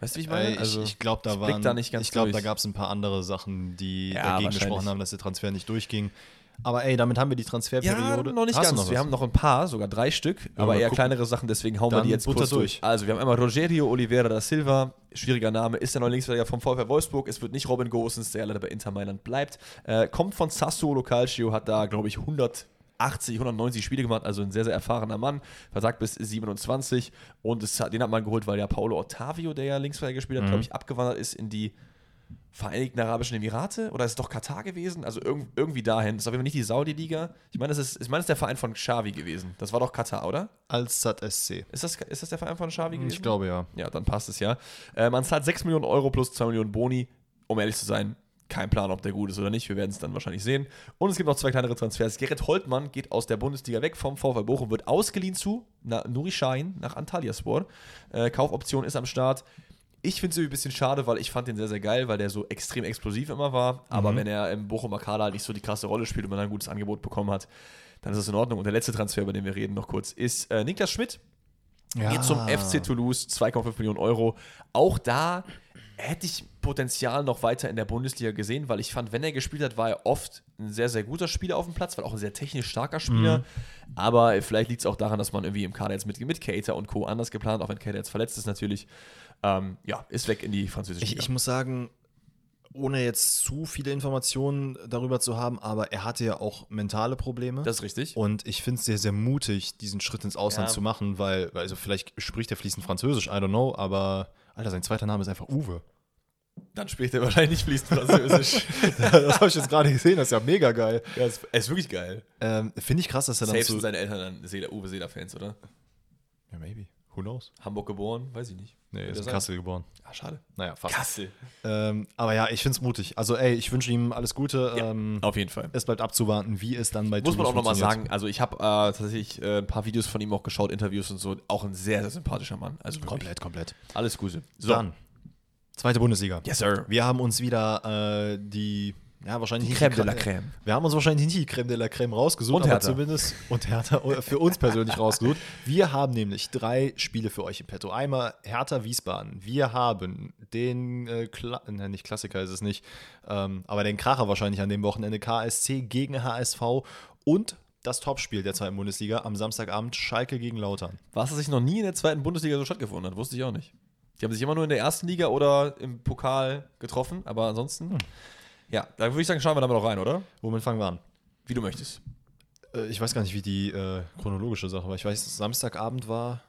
Weißt du, wie ich meine?
Äh, ich ich glaube, da waren,
da nicht ganz
ich glaube, da gab es ein paar andere Sachen, die
Ja,
dagegen gesprochen haben, dass der Transfer nicht durchging. Aber ey, damit haben wir die
ja,
Transferperiode.
noch nicht
Hast
ganz.
Noch
wir haben noch ein paar, sogar drei Stück, aber
mal
eher
gucken.
kleinere Sachen, deswegen hauen wir
Dann
die jetzt
Butter
kurz durch.
durch.
Also, wir haben einmal Rogerio Oliveira da Silva, schwieriger Name, ist der neue Linksverteidiger vom VfL Wolfsburg. Es wird nicht Robin Gosens, der leider bei Inter Mailand bleibt. Äh, kommt von Sassuolo Calcio, hat da, glaube ich, 180, 190 Spiele gemacht, also ein sehr, sehr erfahrener Mann. Versagt bis 27 und es den hat man geholt, weil ja Paulo Ottavio, der ja Linksverteidiger gespielt hat,
Mhm.
glaube ich, abgewandert ist in die Vereinigten Arabischen Emirate oder ist es doch Katar gewesen? Also irg irgendwie dahin. Das ist auf jeden Fall nicht die Saudi-Liga. Ich meine, das ist, ich meine, das ist der Verein von Xavi gewesen. Das war doch Katar, oder?
Als Sat SC.
Ist das, ist das der Verein von Xavi gewesen?
Ich glaube ja.
Ja, dann passt es ja. Äh, man zahlt 6 Millionen Euro plus 2 Millionen Boni. um ehrlich zu sein, kein Plan, ob der gut ist oder nicht. Wir werden es dann wahrscheinlich sehen. Und es gibt noch zwei kleinere Transfers. Gerrit Holtmann geht aus der Bundesliga weg vom VfL Bochum, wird ausgeliehen zu Nuri Sahin nach Antalyaspor. Äh, Kaufoption ist am Start. Ich finde es ein bisschen schade, weil ich fand den sehr, sehr geil, weil der so extrem explosiv immer war. Aber
Mhm.
wenn er im Bochumer Kader halt nicht so die krasse Rolle spielt und man ein gutes Angebot bekommen hat, dann ist das in Ordnung. Und der letzte Transfer, über den wir reden, noch kurz, ist äh, Niklas Schmidt. Geht zum FC Toulouse, 2,5 Millionen Euro. Auch da hätte ich Potenzial noch weiter in der Bundesliga gesehen, weil ich fand, wenn er gespielt hat, war er oft ein sehr, sehr guter Spieler auf dem Platz, weil auch ein sehr technisch starker Spieler. Aber vielleicht liegt es auch daran, dass man irgendwie im Kader jetzt mit, mit Cater und Co. anders geplant, auch wenn Cater jetzt verletzt ist natürlich. Ähm, ja, ist weg in die französische
Ich,
Liga.
ich muss sagen, ohne jetzt zu viele Informationen darüber zu haben, aber er hatte ja auch mentale Probleme.
das ist richtig.
und ich finde es sehr, sehr mutig, diesen Schritt ins Ausland
Ja.
zu machen, weil, also vielleicht spricht er fließend Französisch, I don't know, aber Alter, sein zweiter Name ist einfach Uwe.
Dann spricht er wahrscheinlich nicht fließend Französisch.
das habe ich jetzt gerade gesehen, das ist ja mega geil.
ja, es er ist wirklich geil.
Ähm, finde ich krass, dass er dann
Safe
so.
seine Eltern dann Uwe Seeler-Fans, oder?
Ja, maybe. Who knows?
Hamburg geboren, weiß ich nicht.
Nee, er ist in
sein.
Kassel geboren.
Ah, schade.
Naja, fast.
Kassel.
Ähm, aber ja, ich finde es mutig. Also, ey, ich wünsche ihm alles Gute.
Ja,
Ähm,
Auf jeden Fall.
es bleibt abzuwarten, wie es dann bei
Muss man auch nochmal sagen, also ich habe äh, tatsächlich äh, ein paar Videos von ihm auch geschaut, Interviews und so. Auch ein sehr, sehr sympathischer Mann. Also wirklich.
Komplett, komplett.
Alles Gute. So.
Dann, zweite Bundesliga.
Yes, sir.
Wir haben uns wieder äh, die, ja, wahrscheinlich die
de la Crème.
Wir haben uns wahrscheinlich nicht die Crème de la Crème rausgesucht,
Und
aber
Hertha.
zumindest und Hertha für uns persönlich rausgesucht. Wir haben nämlich drei Spiele für euch im Petto. Einmal Hertha Wiesbaden. Wir haben den äh, Kla ne, nicht Klassiker ist es nicht, ähm, aber den Kracher wahrscheinlich an dem Wochenende KSC gegen HSV und das Topspiel der zweiten Bundesliga am Samstagabend Schalke gegen Lautern.
Was, sich noch nie in der zweiten Bundesliga so stattgefunden hat, wusste ich auch nicht. Die haben sich immer nur in der ersten Liga oder im Pokal getroffen, aber ansonsten.
Hm.
Ja, da würde ich sagen, schauen wir da mal noch rein, oder?
Womit fangen wir an?
Wie du möchtest.
Äh, ich weiß gar nicht, wie die äh, chronologische Sache war. Ich weiß, Samstagabend war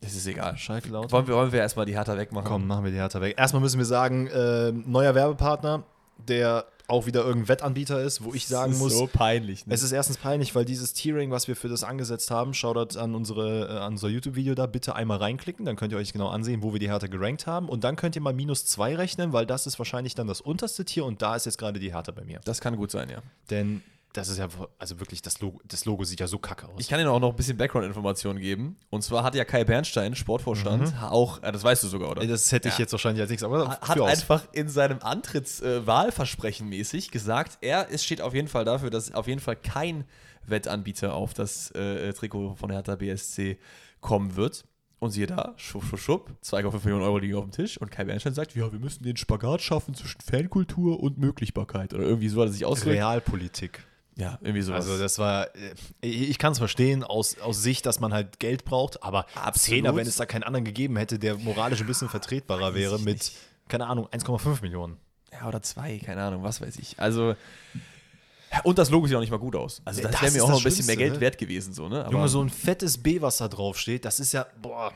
Das ist egal.
Schalke Lautern.
Wollen wir, wollen wir erstmal die Hertha wegmachen?
Komm, machen wir die Hertha weg. Erstmal müssen wir sagen, äh, neuer Werbepartner, der auch wieder irgendein Wettanbieter ist, wo ich sagen muss,
so peinlich. Ne?
es ist erstens peinlich, weil dieses Tiering, was wir für das angesetzt haben, Shoutout an, unsere, äh, an unser YouTube-Video da, bitte einmal reinklicken, dann könnt ihr euch genau ansehen, wo wir die Hertha gerankt haben und dann könnt ihr mal minus zwei rechnen, weil das ist wahrscheinlich dann das unterste Tier und da ist jetzt gerade die Hertha bei mir.
das kann gut sein, ja.
Denn das ist ja, also wirklich, das Logo, das Logo sieht ja so kacke aus.
Ich kann Ihnen auch noch ein bisschen Background-Informationen geben. Und zwar hat ja Kai Bernstein, Sportvorstand, auch, äh, das weißt du sogar, oder?
Das hätte ich
Ja.
jetzt wahrscheinlich als nächstes, aber
hat
aus.
einfach in seinem Antrittswahlversprechen mäßig gesagt, er es steht auf jeden Fall dafür, dass auf jeden Fall kein Wettanbieter auf das äh, Trikot von Hertha BSC kommen wird. Und siehe da, schupp, schupp, schupp, 2,5 Millionen Euro liegen auf dem Tisch und Kai Bernstein sagt, ja, wir müssen den Spagat schaffen zwischen Fankultur und Möglichkeit. Oder irgendwie so hat er sich ausgedrückt.
Realpolitik.
Ja, irgendwie sowas.
Also das war, äh, ich kann es verstehen aus, aus Sicht, dass man halt Geld braucht, aber. Zehner, wenn es da keinen anderen gegeben hätte, der moralisch ein bisschen vertretbarer wäre mit,
nicht.
keine Ahnung, 1,5 Millionen.
Ja, oder zwei, keine Ahnung, was weiß ich. Also. Und das Logo sieht auch nicht mal gut aus. Also, das,
Das
wäre mir auch noch ein bisschen mehr Geld
ne?
wert gewesen, so, ne? Aber
Junge, so ein fettes B, was da drauf steht, das ist ja, boah,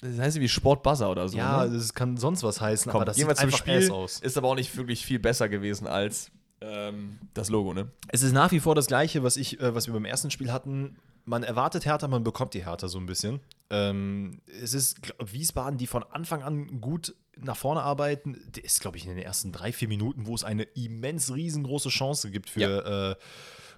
das heißt wie Sportbuzzer oder so.
ja,
ne?
das kann sonst was heißen,
Komm,
aber das sieht einfach
Spiel.
aus.
Ist aber auch nicht wirklich viel besser gewesen als ähm, das Logo, ne?
Es ist nach wie vor das Gleiche, was, ich, äh, was wir beim ersten Spiel hatten. Man erwartet Hertha, man bekommt die Hertha so ein bisschen. Ähm, es ist glaub, Wiesbaden, die von Anfang an gut nach vorne arbeiten. Der ist, glaube ich, in den ersten drei, vier Minuten, wo es eine immens riesengroße Chance gibt für, äh,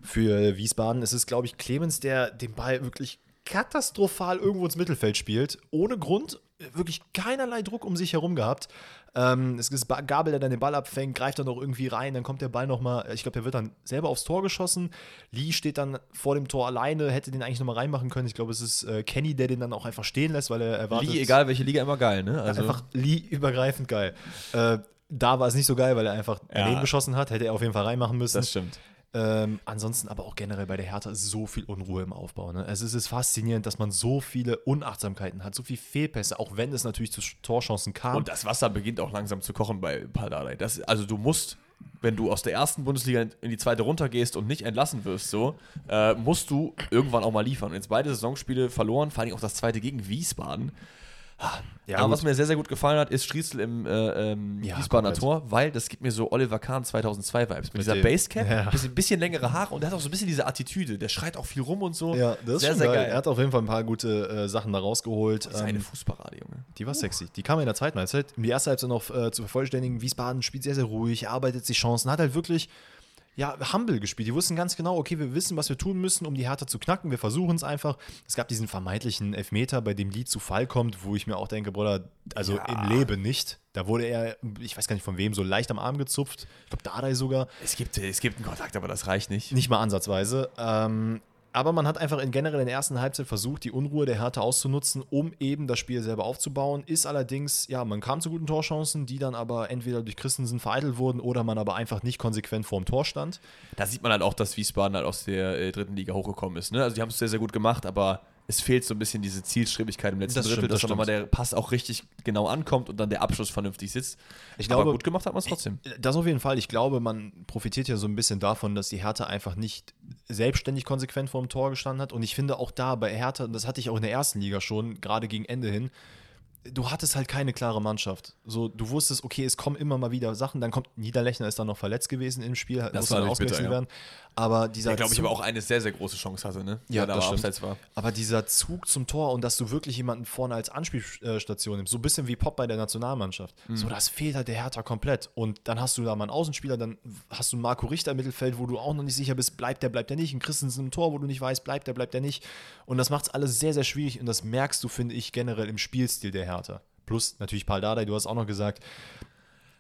für Wiesbaden. Es ist, glaube ich, Clemens, der den Ball wirklich katastrophal irgendwo ins Mittelfeld spielt. Ohne Grund, wirklich keinerlei Druck um sich herum gehabt. Ähm, es ist Gabel, der dann den Ball abfängt, greift dann noch irgendwie rein, dann kommt der Ball nochmal, ich glaube, der wird dann selber aufs Tor geschossen. Lee steht dann vor dem Tor alleine, hätte den eigentlich nochmal reinmachen können. Ich glaube, es ist äh, Kenny, der den dann auch einfach stehen lässt, weil er erwartet.
Lee, egal welche Liga, immer geil, ne? Also,
Einfach Lee übergreifend geil. Äh, da war es nicht so geil, weil er einfach daneben geschossen hat. Hätte er auf jeden Fall reinmachen müssen.
das stimmt.
Ähm, ansonsten aber auch generell bei der Hertha ist so viel Unruhe im Aufbau. Ne? Es ist, es ist faszinierend, dass man so viele Unachtsamkeiten hat, so viele Fehlpässe, auch wenn es natürlich zu Torchancen kam.
Und das Wasser beginnt auch langsam zu kochen bei Paldadei. Das, also du musst, wenn du aus der ersten Bundesliga in die zweite runtergehst und nicht entlassen wirst, so, äh, musst du irgendwann auch mal liefern. Und jetzt beide Saisonspiele verloren, vor allem auch das zweite gegen Wiesbaden.
Ja,
Aber
gut.
was mir sehr, sehr gut gefallen hat, ist Striezel im äh, ähm,
Ja,
Wiesbadener. Tor, weil das gibt mir so Oliver Kahn 2002-Vibes. Mit,
Mit
dieser
dem-
Basecap,
Ja.
bisschen, bisschen längere Haare und der hat auch so ein bisschen diese Attitüde. Der schreit auch viel rum und so.
Ja, das ist
sehr,
schon
sehr
geil.
geil.
Er hat auf jeden Fall ein paar gute äh, Sachen da rausgeholt.
Das ist eine
Ähm,
Fußparade, Junge.
die war sexy. Die kam in der zweiten Halbzeit. Um die erste Halbzeit noch äh, zu vervollständigen. Wiesbaden spielt sehr, sehr ruhig, erarbeitet sich Chancen, hat halt wirklich ja, humble gespielt. Die wussten ganz genau, okay, wir wissen, was wir tun müssen, um die Hertha zu knacken. Wir versuchen es einfach. Es gab diesen vermeintlichen Elfmeter, bei dem Lee zu Fall kommt, wo ich mir auch denke, Bruder, also
Ja.
im Leben nicht. Da wurde er, ich weiß gar nicht von wem, so leicht am Arm gezupft. Ich glaube, Dardai sogar.
Es gibt, es gibt einen Kontakt, aber das reicht nicht.
Nicht mal ansatzweise. Ähm, aber man hat einfach in generell in der ersten Halbzeit versucht, die Unruhe der Hertha auszunutzen, um eben das Spiel selber aufzubauen. Ist allerdings, ja, man kam zu guten Torchancen, die dann aber entweder durch Christensen vereitelt wurden oder man aber einfach nicht konsequent vorm Tor stand.
Da sieht man halt auch, dass Wiesbaden halt aus der äh, dritten Liga hochgekommen ist. Ne? Also die haben es sehr, sehr gut gemacht, aber es fehlt so ein bisschen diese Zielstrebigkeit im letzten
Das
Drittel,
stimmt, das
dass dann nochmal der Pass auch richtig genau ankommt und dann der Abschluss vernünftig sitzt.
Ich
aber
glaube-
gut gemacht hat man es trotzdem.
Das auf jeden Fall. Ich glaube, man profitiert ja so ein bisschen davon, dass die Hertha einfach nicht selbstständig konsequent vorm Tor gestanden hat. Und ich finde auch da bei Hertha, und das hatte ich auch in der ersten Liga schon, gerade gegen Ende hin, du hattest halt keine klare Mannschaft. So, du wusstest, okay, es kommen immer mal wieder Sachen. Dann kommt Niederlechner ist dann noch verletzt gewesen im Spiel,
Das war
dann ausgewechselt
ja.
werden. Aber dieser
Der, glaube ich, aber auch eine sehr, sehr große Chance hatte, ne?
Ja,
da abseits war.
Aber dieser Zug zum Tor und dass du wirklich jemanden vorne als Anspielstation nimmst, so ein bisschen wie Pop bei der Nationalmannschaft,
Mhm.
so das fehlt halt der Hertha komplett. Und dann hast du da mal einen Außenspieler, dann hast du einen Marco Richter im Mittelfeld, wo du auch noch nicht sicher bist, bleibt der, bleibt der nicht. Ein Christensen im Tor, wo du nicht weißt, bleibt der, bleibt der nicht. Und das macht es alles sehr, sehr schwierig und das merkst du, finde ich, generell im Spielstil der Hertha. Plus natürlich Paul Dardai, du hast auch noch gesagt,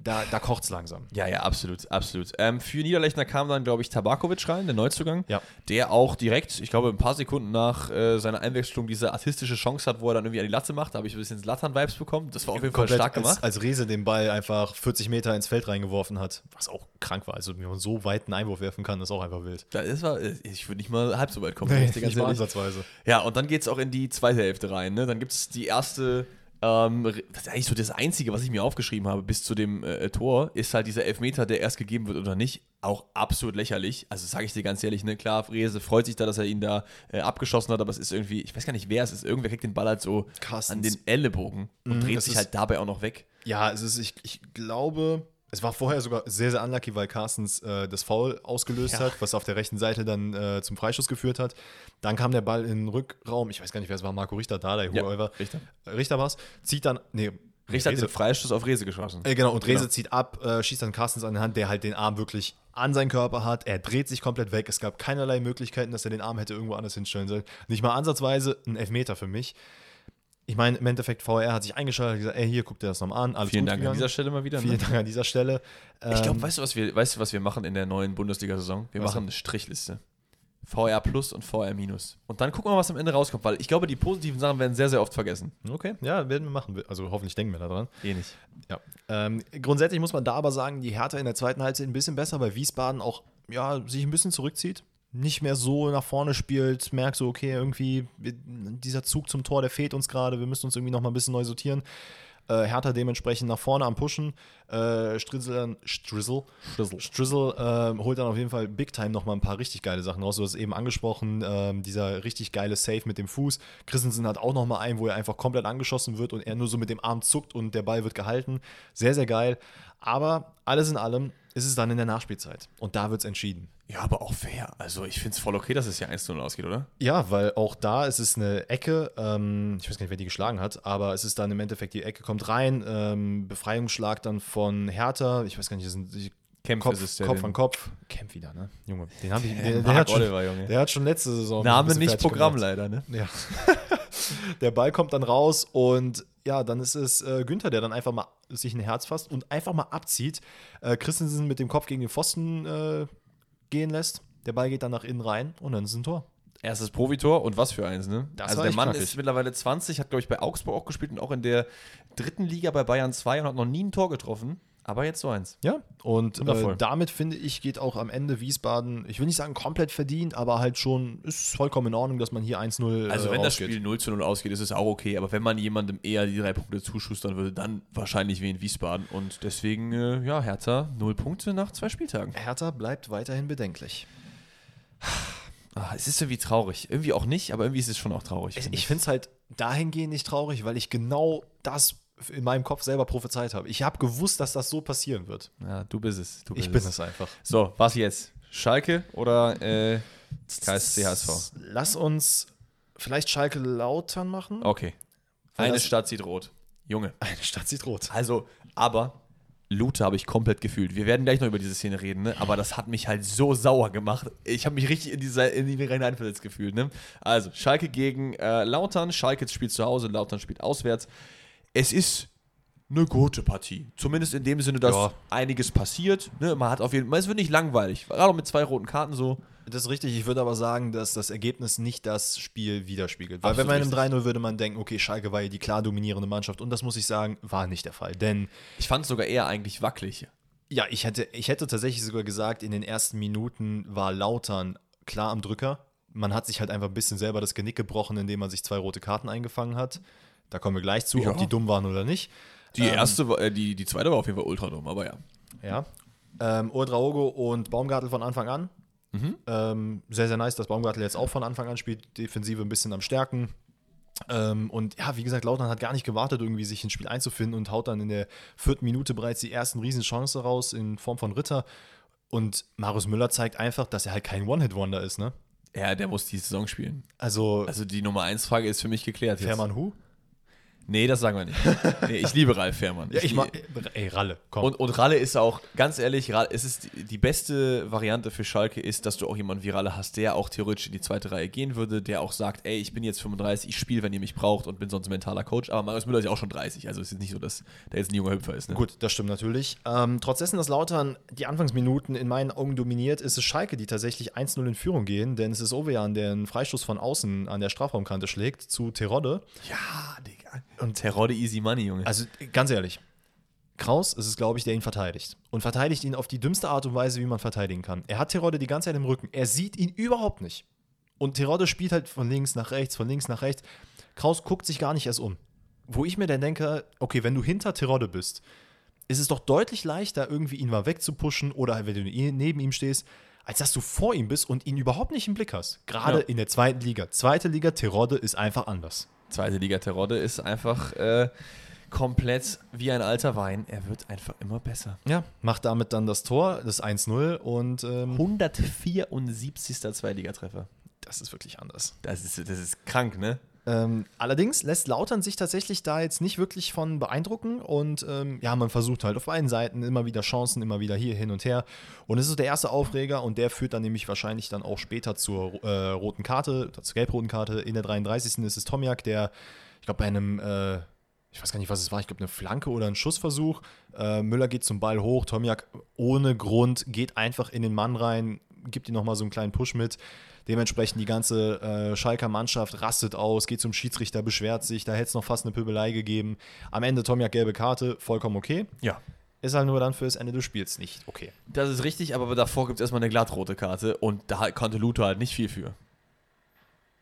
da, da kocht es langsam.
Ja, ja, absolut, absolut. Ähm, für Niederlechner kam dann, glaube ich, Tabakovic rein, der Neuzugang,
Ja.
der auch direkt, ich glaube, ein paar Sekunden nach äh, seiner Einwechslung diese artistische Chance hat, wo er dann irgendwie an die Latte macht. Da habe ich ein bisschen Lattern-Vibes bekommen. Das war auf jeden Fall stark gemacht.
Als, Rese den Ball einfach 40 Meter ins Feld reingeworfen hat, was auch krank war. Also, wie man so weit einen Einwurf werfen kann, ist auch einfach wild.
Das war, äh, ich würde nicht mal halb so weit kommen. ganz
nicht mal ansatzweise.
Ja, und dann geht es auch in die zweite Hälfte rein. Ne? Dann gibt es die erste, ähm, das ist eigentlich so das Einzige, was ich mir aufgeschrieben habe bis zu dem äh, Tor, ist halt dieser Elfmeter, der erst gegeben wird oder nicht, auch absolut lächerlich. Also sage ich dir ganz ehrlich, ne? klar, Frese freut sich da, dass er ihn da äh, abgeschossen hat, aber es ist irgendwie, ich weiß gar nicht, wer es ist, irgendwer kriegt den Ball halt so
Carstens.
an den Ellenbogen und
Mhm,
dreht sich halt dabei auch noch weg.
Ja, es ist, ich, ich glaube, es war vorher sogar sehr, sehr unlucky, weil Carstens äh, das Foul ausgelöst
Ja.
hat, was auf der rechten Seite dann äh, zum Freischuss geführt hat. Dann kam der Ball in den Rückraum. Ich weiß gar nicht, wer es war, Marco Richter, da, der
Ja,
whoever.
Richter.
Äh, Richter war es. Zieht dann, nee,
Richter hat
Rese-
den Freistoß auf Rese geschossen.
Äh, genau, und Rese
Genau.
zieht ab, äh, schießt dann Carstens an die Hand, der halt den Arm wirklich an seinen Körper hat. Er dreht sich komplett weg. Es gab keinerlei Möglichkeiten, dass er den Arm hätte irgendwo anders hinstellen sollen. Nicht mal ansatzweise ein Elfmeter für mich. Ich meine, im Endeffekt, VR hat sich eingeschaltet und gesagt, ey, hier, guck dir das nochmal an. Alles
Vielen Dank an
gegangen.
dieser Stelle mal wieder.
Vielen
Ne?
Dank an dieser Stelle.
Ich glaube,
Ähm,
weißt du, was wir, weißt du, was wir machen in der neuen Bundesliga-Saison? Wir machen eine Strichliste. VR Plus und VR Minus. Und dann gucken wir mal, was am Ende rauskommt, weil ich glaube, die positiven Sachen werden sehr, sehr oft vergessen.
Okay, ja, werden wir machen. Also hoffentlich denken wir daran.
Eh nicht.
Ja. Ähm, grundsätzlich muss man da aber sagen, die Hertha in der zweiten Halbzeit ein bisschen besser, weil Wiesbaden auch ja, sich ein bisschen zurückzieht. Nicht mehr so nach vorne spielt, merkt so, okay, irgendwie dieser Zug zum Tor, der fehlt uns gerade, wir müssen uns irgendwie noch mal ein bisschen neu sortieren. Äh, Hertha dementsprechend nach vorne am Pushen. Äh, Strizzle, Strizzle,
Strizzle.
Strizzle äh, holt dann auf jeden Fall Big Time noch mal ein paar richtig geile Sachen raus. Du hast eben angesprochen, ähm, dieser richtig geile Save mit dem Fuß. Christensen hat auch noch mal einen, wo er einfach komplett angeschossen wird und er nur so mit dem Arm zuckt und der Ball wird gehalten. Sehr, sehr geil. Aber alles in allem ist es dann in der Nachspielzeit und da wird es entschieden.
Ja, aber auch fair. Also ich finde es voll okay, dass es ja 1-0 ausgeht, oder?
Ja, weil auch da ist es eine Ecke, ähm, ich weiß gar nicht, wer die geschlagen hat, aber es ist dann im Endeffekt, die Ecke kommt rein, ähm, Befreiungsschlag dann von Hertha, ich weiß gar nicht, das sind die
Kämpf
Kopf,
ist es, der
Kopf an Kopf. Kämpf wieder, ne? Junge, den habe ich, der, der,
Marc
hat schon,
Oliver, Junge.
der hat schon letzte Saison
Name nicht Programm
gemacht.
leider, ne?
Ja. der Ball kommt dann raus und ja, dann ist es äh, Günther, der dann einfach mal sich ein Herz fasst und einfach mal abzieht. Äh, Christensen mit dem Kopf gegen den Pfosten äh, gehen lässt. Der Ball geht dann nach innen rein und dann ist es ein Tor.
Erstes Profitor und was für eins, ne?
Das
also der Mann
knackig.
ist mittlerweile 20, hat, glaube ich, bei Augsburg auch gespielt und auch in der dritten Liga bei Bayern 2 und hat noch nie ein Tor getroffen. Aber jetzt so eins.
Ja, und äh, damit finde ich, geht auch am Ende Wiesbaden, ich will nicht sagen komplett verdient, aber halt schon, ist vollkommen in Ordnung, dass man hier 1-0
Also
äh,
wenn das
rausgeht.
Spiel 0 zu 0 ausgeht, ist es auch okay. Aber wenn man jemandem eher die drei Punkte zuschustern würde, dann wahrscheinlich wie in Wiesbaden. Und deswegen, äh, ja, Hertha, 0 Punkte nach zwei Spieltagen.
Hertha bleibt weiterhin bedenklich.
Ah, es ist irgendwie traurig. Irgendwie auch nicht, aber irgendwie ist es schon auch.
Ich,
finde
ich finde es halt dahingehend nicht traurig, weil ich genau das in meinem Kopf selber prophezeit habe. Ich habe gewusst, dass das so passieren wird.
Ja, du bist es. Du bist
Ich bin es einfach.
So, was jetzt? Schalke oder äh, KSC HSV?
Lass uns vielleicht Schalke Lautern machen.
Okay.
Weil
Eine Stadt sieht rot. Junge.
Eine Stadt sieht rot.
Also, aber Lute habe ich komplett gefühlt. Wir werden gleich noch über diese Szene reden, ne? aber das hat mich halt so sauer gemacht. Ich habe mich richtig in, diese, in die hineinversetzt gefühlt. Ne? Also, Schalke gegen äh, Lautern. Schalke spielt zu Hause, Lautern spielt auswärts. Es ist eine gute Partie. Zumindest in dem Sinne, dass
Ja.
einiges passiert. Ne? Man hat auf jeden Fall, es wird nicht langweilig. Gerade auch mit zwei roten Karten so.
Das ist richtig. Ich würde aber sagen, dass das Ergebnis nicht das Spiel widerspiegelt. Weil
Absolut
wenn man im
richtig.
3-0 würde man denken, okay, Schalke war ja die klar dominierende Mannschaft. Und das muss ich sagen, war nicht der Fall. Denn
Ich fand es sogar eher eigentlich wackelig.
ja, ich hätte, ich hätte tatsächlich sogar gesagt, in den ersten Minuten war Lautern klar am Drücker. Man hat sich halt einfach ein bisschen selber das Genick gebrochen, indem man sich zwei rote Karten eingefangen hat. Da kommen wir gleich zu,
Ja.
ob die dumm waren oder nicht.
Die
Ähm,
erste, war- äh, die, die zweite war auf jeden Fall ultra dumm, aber ja.
Ja. Ähm, Odraogo und Baumgartel von Anfang an. Ähm, sehr, sehr nice, dass Baumgartel jetzt auch von Anfang an spielt. Defensive ein bisschen am Stärken. Ähm, und ja, wie gesagt, Lautern hat gar nicht gewartet, irgendwie sich ins Spiel einzufinden und haut dann in der vierten Minute bereits die ersten Riesenchance raus in Form von Ritter. Und Marius Müller zeigt einfach, dass er halt kein One-Hit-Wonder ist, ne?
Ja, der muss die Saison spielen.
Also,
Also die Nummer 1 Frage ist für mich geklärt.
Fährmann Hu?
Nee, das sagen wir nicht. nee, ich liebe Ralf Fährmann.
Ja, ich
lie-
mag. Ey, Ralle, komm.
und, und Ralle ist auch, ganz ehrlich, Ralle, es ist die, die beste Variante für Schalke ist, dass du auch jemanden wie Ralle hast, der auch theoretisch in die zweite Reihe gehen würde, der auch sagt, ey, ich bin jetzt 35, ich spiele, wenn ihr mich braucht und bin sonst ein mentaler Coach. Aber Marius Müller ist ja auch schon 30, also es ist nicht so, dass der jetzt ein junger Hüpfer ist. Ne?
Gut, das stimmt natürlich. Ähm, trotz dessen, dass Lautern die Anfangsminuten in meinen Augen dominiert, ist es Schalke, die tatsächlich 1-0 in Führung gehen, denn es ist Ovejan, der einen Freistoß von außen an der Strafraumkante schlägt zu Terodde.
Ja, Digga. Und Terodde easy money, Junge.
Also ganz ehrlich, Kraus ist es, glaube ich, der ihn verteidigt. Und verteidigt ihn auf die dümmste Art und Weise, wie man verteidigen kann. Er hat Terodde die ganze Zeit im Rücken. Er sieht ihn überhaupt nicht. Und Terodde spielt halt von links nach rechts, von links nach rechts. Kraus guckt sich gar nicht erst um. Wo ich mir dann denke, okay, wenn du hinter Terodde bist, ist es doch deutlich leichter, irgendwie ihn mal wegzupushen oder halt, wenn du ihn- neben ihm stehst, als dass du vor ihm bist und ihn überhaupt nicht im Blick hast. Gerade
Ja.
in der zweiten Liga. Zweite Liga, Terodde ist einfach anders.
Zweite Liga Terodde ist einfach äh, komplett wie ein alter Wein. Er wird einfach immer besser.
Ja, macht damit dann das Tor, das 1-0 und ähm,
174. Zweitligatreffer.
das ist wirklich anders.
Das ist, das ist krank, ne?
Ähm, allerdings lässt Lautern sich tatsächlich da jetzt nicht wirklich von beeindrucken und ähm, ja, man versucht halt auf beiden Seiten immer wieder Chancen, immer wieder hier hin und her. Und es ist der erste Aufreger und der führt dann nämlich wahrscheinlich dann auch später zur äh, roten Karte, zur gelb-roten Karte. In der 33. ist es Tomiak, der, ich glaube, bei einem, äh, ich weiß gar nicht, was es war, ich glaube, eine Flanke oder ein Schussversuch. Äh, Müller geht zum Ball hoch, Tomiak ohne Grund geht einfach in den Mann rein, gibt ihm nochmal so einen kleinen Push mit. Dementsprechend die ganze äh, Schalker Mannschaft rastet aus, geht zum Schiedsrichter, beschwert sich, da hätte es noch fast eine Pöbelei gegeben. Am Ende Tomiak gelbe Karte, vollkommen okay.
Ja.
Ist halt nur dann fürs Ende des Spiels nicht okay.
Das ist richtig, aber davor gibt es erstmal eine glattrote Karte und da konnte Luther halt nicht viel für.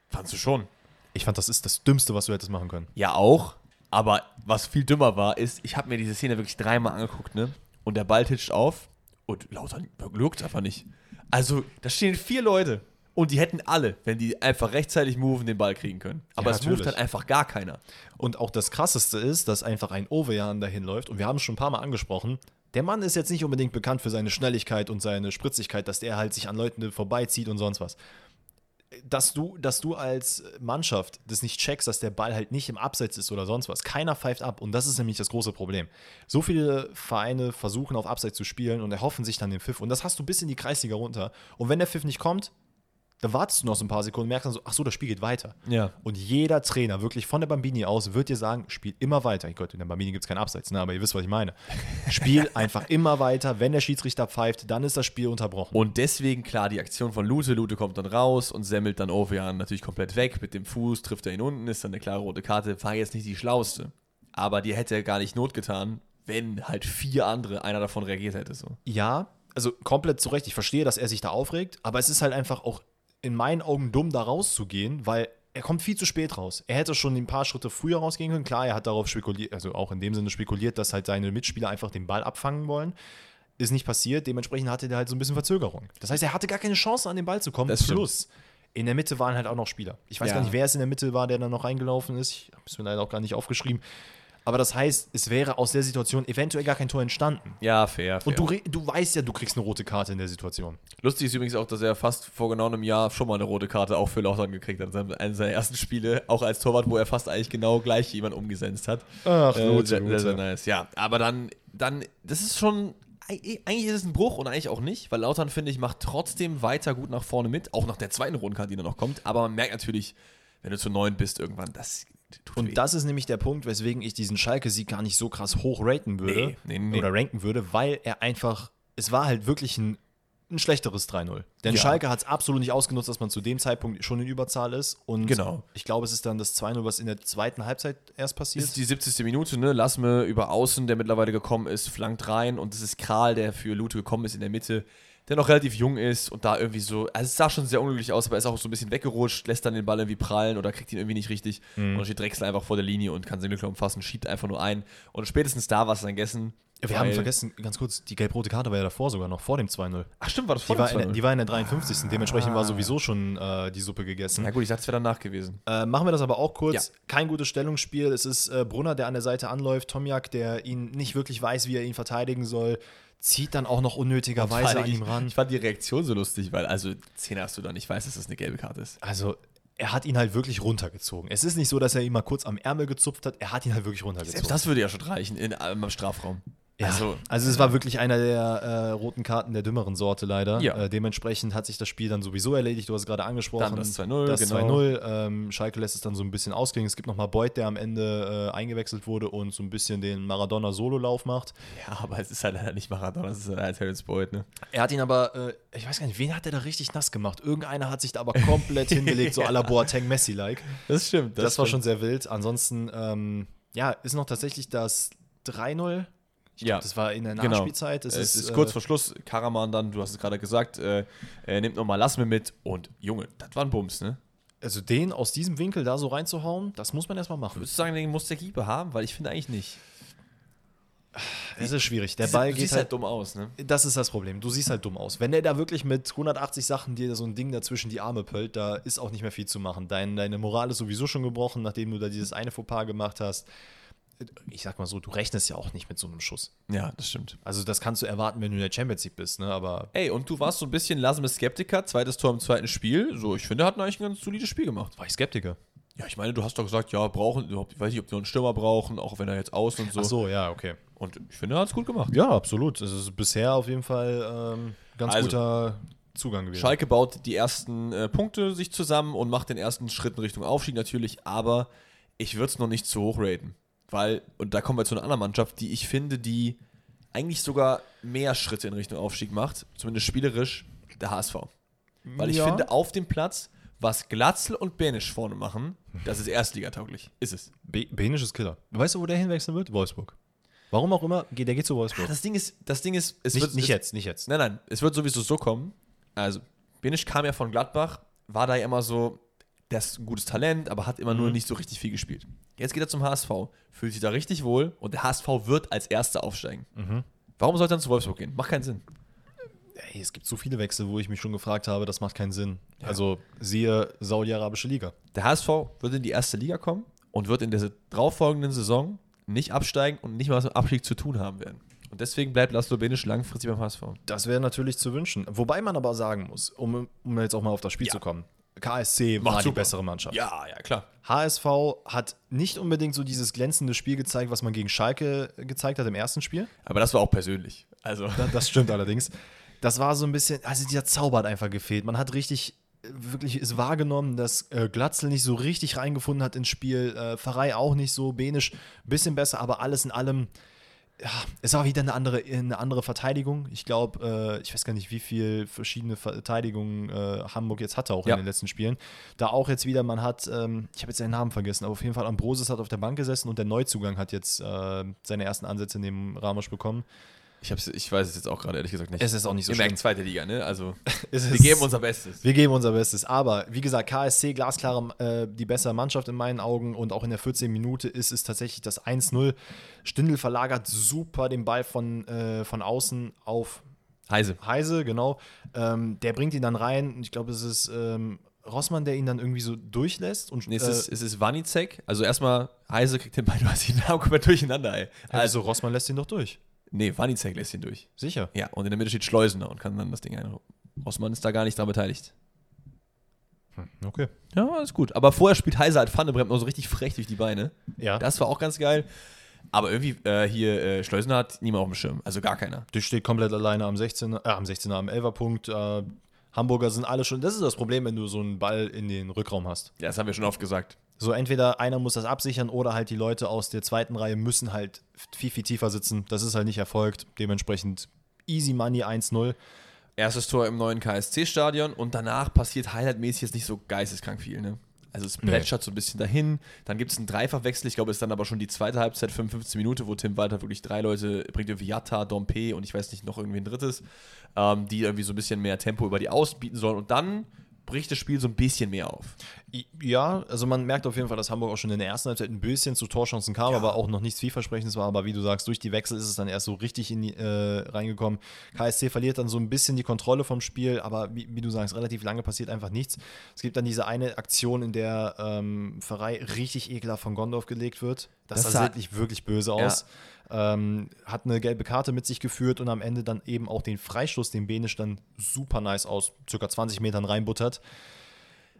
Fandst du schon?
Ich fand, das ist das Dümmste, was du hättest machen können.
Ja, auch. Aber was viel dümmer war, ist, ich habe mir diese Szene wirklich dreimal angeguckt, ne? Und der Ball titscht auf und Lauter lurkt einfach nicht. Also, da stehen vier Leute und die hätten alle, wenn die einfach rechtzeitig moven, den Ball kriegen können. Aber
Ja,
es moved halt einfach gar keiner.
Und auch das Krasseste ist, dass einfach ein Ovejan dahin läuft. Und wir haben es schon ein paar Mal angesprochen. Der Mann ist jetzt nicht unbedingt bekannt für seine Schnelligkeit und seine Spritzigkeit, dass der halt sich an Leuten vorbeizieht und sonst was. Dass du, dass du als Mannschaft das nicht checkst, dass der Ball halt nicht im Abseits ist oder sonst was. Keiner pfeift ab. Und das ist nämlich das große Problem. So viele Vereine versuchen auf Abseits zu spielen und erhoffen sich dann den Pfiff. Und das hast du bis in die Kreisliga runter. Und wenn der Pfiff nicht kommt, dann wartest du noch so ein paar Sekunden und merkst dann so, ach so, das Spiel geht weiter.
Ja.
Und jeder Trainer, wirklich von der Bambini aus, wird dir sagen, spiel immer weiter. Gott, in der Bambini gibt es keinen Abseits, ne? aber ihr wisst, was ich meine. Spiel einfach immer weiter. Wenn der Schiedsrichter pfeift, dann ist das Spiel unterbrochen.
Und deswegen, klar, die Aktion von Lute. Lute kommt dann raus und semmelt dann Ovejan natürlich komplett weg. Mit dem Fuß trifft er ihn unten, ist dann eine klare rote Karte. War jetzt nicht die schlauste. Aber die hätte gar nicht Not getan, wenn halt vier andere, einer davon reagiert hätte. So.
Ja, also komplett zu Recht. Ich verstehe, dass er sich da aufregt, aber es ist halt einfach auch in meinen Augen dumm, da rauszugehen, weil er kommt viel zu spät raus. Er hätte schon ein paar Schritte früher rausgehen können. Klar, er hat darauf spekuliert, also auch in dem Sinne spekuliert, dass halt seine Mitspieler einfach den Ball abfangen wollen. Ist nicht passiert, dementsprechend hatte er halt so ein bisschen Verzögerung. Das heißt, er hatte gar keine Chance, an den Ball zu kommen.
Das.
Plus, In der Mitte waren halt auch noch Spieler. Ich weiß
Ja.
gar nicht, wer es in der Mitte war, der dann noch reingelaufen ist. Ich habe es mir leider auch gar nicht aufgeschrieben. Aber das heißt, es wäre aus der Situation eventuell gar kein Tor entstanden.
Ja, fair. fair.
Und du, du weißt ja, du kriegst eine rote Karte in der Situation.
Lustig ist übrigens auch, dass er fast vor genau einem Jahr schon mal eine rote Karte auch für Lautern gekriegt hat. In einem seiner ersten Spiele, auch als Torwart, wo er fast eigentlich genau gleich jemand umgesetzt hat.
Ach,
äh,
Gute,
sehr, sehr, sehr nice. Ja, aber dann, dann, das ist schon, eig- eigentlich ist es ein Bruch und eigentlich auch nicht, weil Lautern, finde ich, macht trotzdem weiter gut nach vorne mit, auch nach der zweiten Rundenkarte, die da noch kommt. Aber man merkt natürlich, wenn du zu neun bist irgendwann, das tut weh.
Und das ist nämlich der Punkt, weswegen ich diesen Schalke-Sieg gar nicht so krass hoch raten würde.
Nee, nee, nee.
Oder ranken würde, weil er einfach, es war halt wirklich ein, ein schlechteres 3-0. Denn
Ja.
Schalke hat es absolut nicht ausgenutzt, dass man zu dem Zeitpunkt schon in Überzahl ist. Und
Genau.
ich glaube, es ist dann das 2-0, was in der zweiten Halbzeit erst passiert.
Das ist die 70. Minute, ne? Lassme über außen, der mittlerweile gekommen ist, flankt rein und es ist Kral, der für Lute gekommen ist in der Mitte, der noch relativ jung ist und da irgendwie so, also es sah schon sehr unglücklich aus, aber er ist auch so ein bisschen weggerutscht, lässt dann den Ball irgendwie prallen oder kriegt ihn irgendwie nicht richtig und dann steht Drechsel einfach vor der Linie und kann seinen Glück umfassen, schiebt einfach nur ein und spätestens da war es dann gegessen.
Wir haben vergessen, ganz kurz, die gelb-rote Karte war ja davor sogar noch, vor dem 2-0.
Ach stimmt, war das
Die,
vor
war
dem
in der-
2-0?
die war in der 53. Dementsprechend war sowieso schon äh, die Suppe gegessen.
Na gut, ich dachte, es wäre danach gewesen.
Äh, machen wir das aber auch kurz.
Ja.
Kein gutes Stellungsspiel. Es ist äh, Brunner, der an der Seite anläuft. Tomjak, der ihn nicht wirklich weiß, wie er ihn verteidigen soll. Zieht dann auch noch unnötigerweise an ihm ran.
Ich fand die Reaktion so lustig, weil also 10 hast du da nicht weißt, dass das eine gelbe Karte ist.
Also, er hat ihn halt wirklich runtergezogen. Es ist nicht so, dass er ihn mal kurz am Ärmel gezupft hat. Er hat ihn halt wirklich runtergezogen.
Selbst das würde ja schon reichen in, im Strafraum.
Ja, also, also es war wirklich einer der äh, roten Karten der dümmeren Sorte leider.
Ja.
Äh, dementsprechend hat sich das Spiel dann sowieso erledigt. Du hast es gerade angesprochen.
Dann das 2-0,
Das
genau.
2-0. Ähm, Schalke lässt es dann so ein bisschen ausklingen. Es gibt nochmal Beuth, der am Ende äh, eingewechselt wurde und so ein bisschen den Maradona-Solo-Lauf macht.
Ja, aber es ist halt leider nicht Maradona, es ist halt Terence Boyd, ne?
Er hat ihn aber, äh, ich weiß gar nicht, wen hat er da richtig nass gemacht? Irgendeiner hat sich da aber komplett hingelegt, so à la Boateng Messi-like.
Das stimmt.
Das, war schon sehr wild. Ansonsten, ähm, ja, ist noch tatsächlich das 3-0. Ich
Ja,
glaub, das war in der
genau.
Nachspielzeit.
Es,
Es,
ist,
äh,
kurz vor Schluss, Karaman dann, du hast es gerade gesagt, äh, äh, nimmt nochmal Lass mir mit und Junge, das war ein Bums, ne?
Also den aus diesem Winkel da so reinzuhauen, das muss man erstmal machen.
Würdest du sagen, den muss der Keeper haben? Weil ich finde eigentlich nicht.
Es ist schwierig. Der
Du
Ball
siehst
geht
halt
halt.
dumm aus, ne?
Das ist das Problem. Du siehst halt dumm aus. Wenn der da wirklich mit 180 Sachen dir so ein Ding dazwischen die Arme pöllt, da ist auch nicht mehr viel zu machen. Dein, deine Moral ist sowieso schon gebrochen, nachdem du da dieses eine Fauxpas gemacht hast. Ich sag mal so, du rechnest ja auch nicht mit so einem Schuss.
Ja, das stimmt.
Also das kannst du erwarten, wenn du in der Champions League bist, ne? Aber
Ey, und du warst so ein bisschen Lass mir Skeptiker, zweites Tor im zweiten Spiel. So, ich finde, er hat eigentlich ein ganz solides Spiel gemacht.
war ich Skeptiker.
Ja, ich meine, du hast doch gesagt, ja, brauchen, ich weiß nicht, ob noch einen Stürmer brauchen, auch wenn er jetzt aus und so.
Ach so, ja, okay.
Und ich finde, er hat es gut gemacht.
Ja, absolut. Es ist bisher auf jeden Fall ähm, ganz
Also,
guter Zugang gewesen.
Schalke baut die ersten äh, Punkte sich zusammen und macht den ersten Schritt in Richtung Aufstieg natürlich, aber ich würde es noch nicht zu hoch raten. Weil, und da kommen wir zu einer anderen Mannschaft, die ich finde, die eigentlich sogar mehr Schritte in Richtung Aufstieg macht, zumindest spielerisch, der HSV. Weil ich
Ja.
finde, auf dem Platz, was Glatzel und Benisch vorne machen, das ist erstligatauglich. Ist es.
Be Benisch ist Killer. Weißt du, wo der hinwechseln wird? Wolfsburg. Warum auch immer, geht, der geht zu Wolfsburg.
Das Ding ist, das Ding ist, es
nicht
wird
nicht
es,
jetzt, nicht jetzt.
Nein, nein, es wird sowieso so kommen. Also, Benisch kam ja von Gladbach, war da ja immer so, der ist ein gutes Talent, aber hat immer nur nicht so richtig viel gespielt. Jetzt geht er zum HSV, fühlt sich da richtig wohl und der HSV wird als Erster aufsteigen. Warum sollte er dann zu Wolfsburg gehen? Macht keinen Sinn.
Ey, es gibt so viele Wechsel, wo ich mich schon gefragt habe, das macht keinen Sinn. Also siehe Saudi-Arabische Liga.
Der HSV wird in die erste Liga kommen und wird in der darauffolgenden Saison nicht absteigen und nicht mal was mit Abstieg zu tun haben werden. Und deswegen bleibt Laszlo Benisch langfristig beim HSV.
Das wäre natürlich zu wünschen. Wobei man aber sagen muss, um, um jetzt auch mal auf das Spiel
Ja.
zu kommen, KSC war
Macht
die bessere Mannschaft.
Ja, ja, klar.
HSV hat nicht unbedingt so dieses glänzende Spiel gezeigt, was man gegen Schalke gezeigt hat im ersten Spiel.
Aber das war auch persönlich. Also,
Da- Das stimmt allerdings. Das war so ein bisschen, also dieser Zauber hat einfach gefehlt. Man hat richtig, wirklich ist wahrgenommen, dass äh, Glatzel nicht so richtig reingefunden hat ins Spiel, äh, Pfarrei auch nicht so, Benisch ein bisschen besser, aber alles in allem, ja, es war wieder eine andere, eine andere Verteidigung. Ich glaube, äh, ich weiß gar nicht, wie viel verschiedene Verteidigungen äh, Hamburg jetzt hatte, auch
Ja.
in den letzten Spielen. Da auch jetzt wieder, man hat, ähm, ich habe jetzt seinen Namen vergessen, aber auf jeden Fall Ambrosius hat auf der Bank gesessen und der Neuzugang hat jetzt äh, seine ersten Ansätze neben Ramos bekommen.
Ich, ich weiß es jetzt auch gerade ehrlich gesagt nicht.
Es ist auch nicht so
Ihr
schlimm.
merkt zweite Liga, ne? Also, wir geben unser Bestes.
Wir geben unser Bestes. Aber wie gesagt, KSC, glasklare, äh, die bessere Mannschaft in meinen Augen. Und auch in der 14. Minute ist es tatsächlich das 1-0. Stindl verlagert super den Ball von, äh, von außen auf
Heise.
Heise, genau. Ähm, der bringt ihn dann rein. Ich glaube, es ist ähm, Rossmann, der ihn dann irgendwie so durchlässt und
Nee, es,
äh,
ist, es ist Wanizek. Also erstmal, Heise kriegt den Ball, du hast die Namen komplett durcheinander, ey.
also Rossmann lässt ihn doch durch.
Nee, Wanizek lässt ihn durch.
Sicher.
Ja, und in der Mitte steht Schleusener und kann dann das Ding ein. Rossmann ist da gar nicht dran beteiligt.
Okay.
Ja, alles gut. Aber vorher spielt Heise halt Pfannebremd noch so richtig frech durch die Beine.
Ja.
Das war auch ganz geil. Aber irgendwie, äh, hier, äh, Schleusener hat niemand auf dem Schirm. Also gar keiner.
Die steht komplett alleine am 16er, äh, am 16er, am 11er Punkt. Äh, Hamburger sind alle schon. Das ist das Problem, wenn du so einen Ball in den Rückraum hast.
Ja, das haben wir schon oft gesagt.
So, entweder einer muss das absichern oder halt die Leute aus der zweiten Reihe müssen halt viel, viel tiefer sitzen. Das ist halt nicht erfolgt. Dementsprechend easy money 1-0.
Erstes Tor im neuen KSC-Stadion und danach passiert highlightmäßig jetzt nicht so geisteskrank viel, ne? Also es
Nee.
plätschert so ein bisschen dahin. Dann gibt es einen Dreifachwechsel. Ich glaube, es ist dann aber schon die zweite Halbzeit, 55 Minuten, wo Tim Walter wirklich drei Leute bringt, irgendwie Jatta, Dompe und ich weiß nicht, noch irgendwie ein drittes, ähm, die irgendwie so ein bisschen mehr Tempo über die Außen bieten sollen. Und dann bricht das Spiel so ein bisschen mehr auf.
Ja, also man merkt auf jeden Fall, dass Hamburg auch schon in der ersten Halbzeit ein bisschen zu Torchancen kam,
Ja.
aber auch noch nichts vielversprechendes war. Aber wie du sagst, durch die Wechsel ist es dann erst so richtig in die, äh, reingekommen. KSC verliert dann so ein bisschen die Kontrolle vom Spiel, aber wie, wie du sagst, relativ lange passiert einfach nichts. Es gibt dann diese eine Aktion, in der ähm, Pfarrei richtig ekelhaft von Gondorf gelegt wird. Das,
Das
sah
sah-
wirklich, wirklich böse aus. Ähm, hat eine gelbe Karte mit sich geführt und am Ende dann eben auch den Freistoß, den Benisch dann super nice aus circa 20 Metern reinbuttert.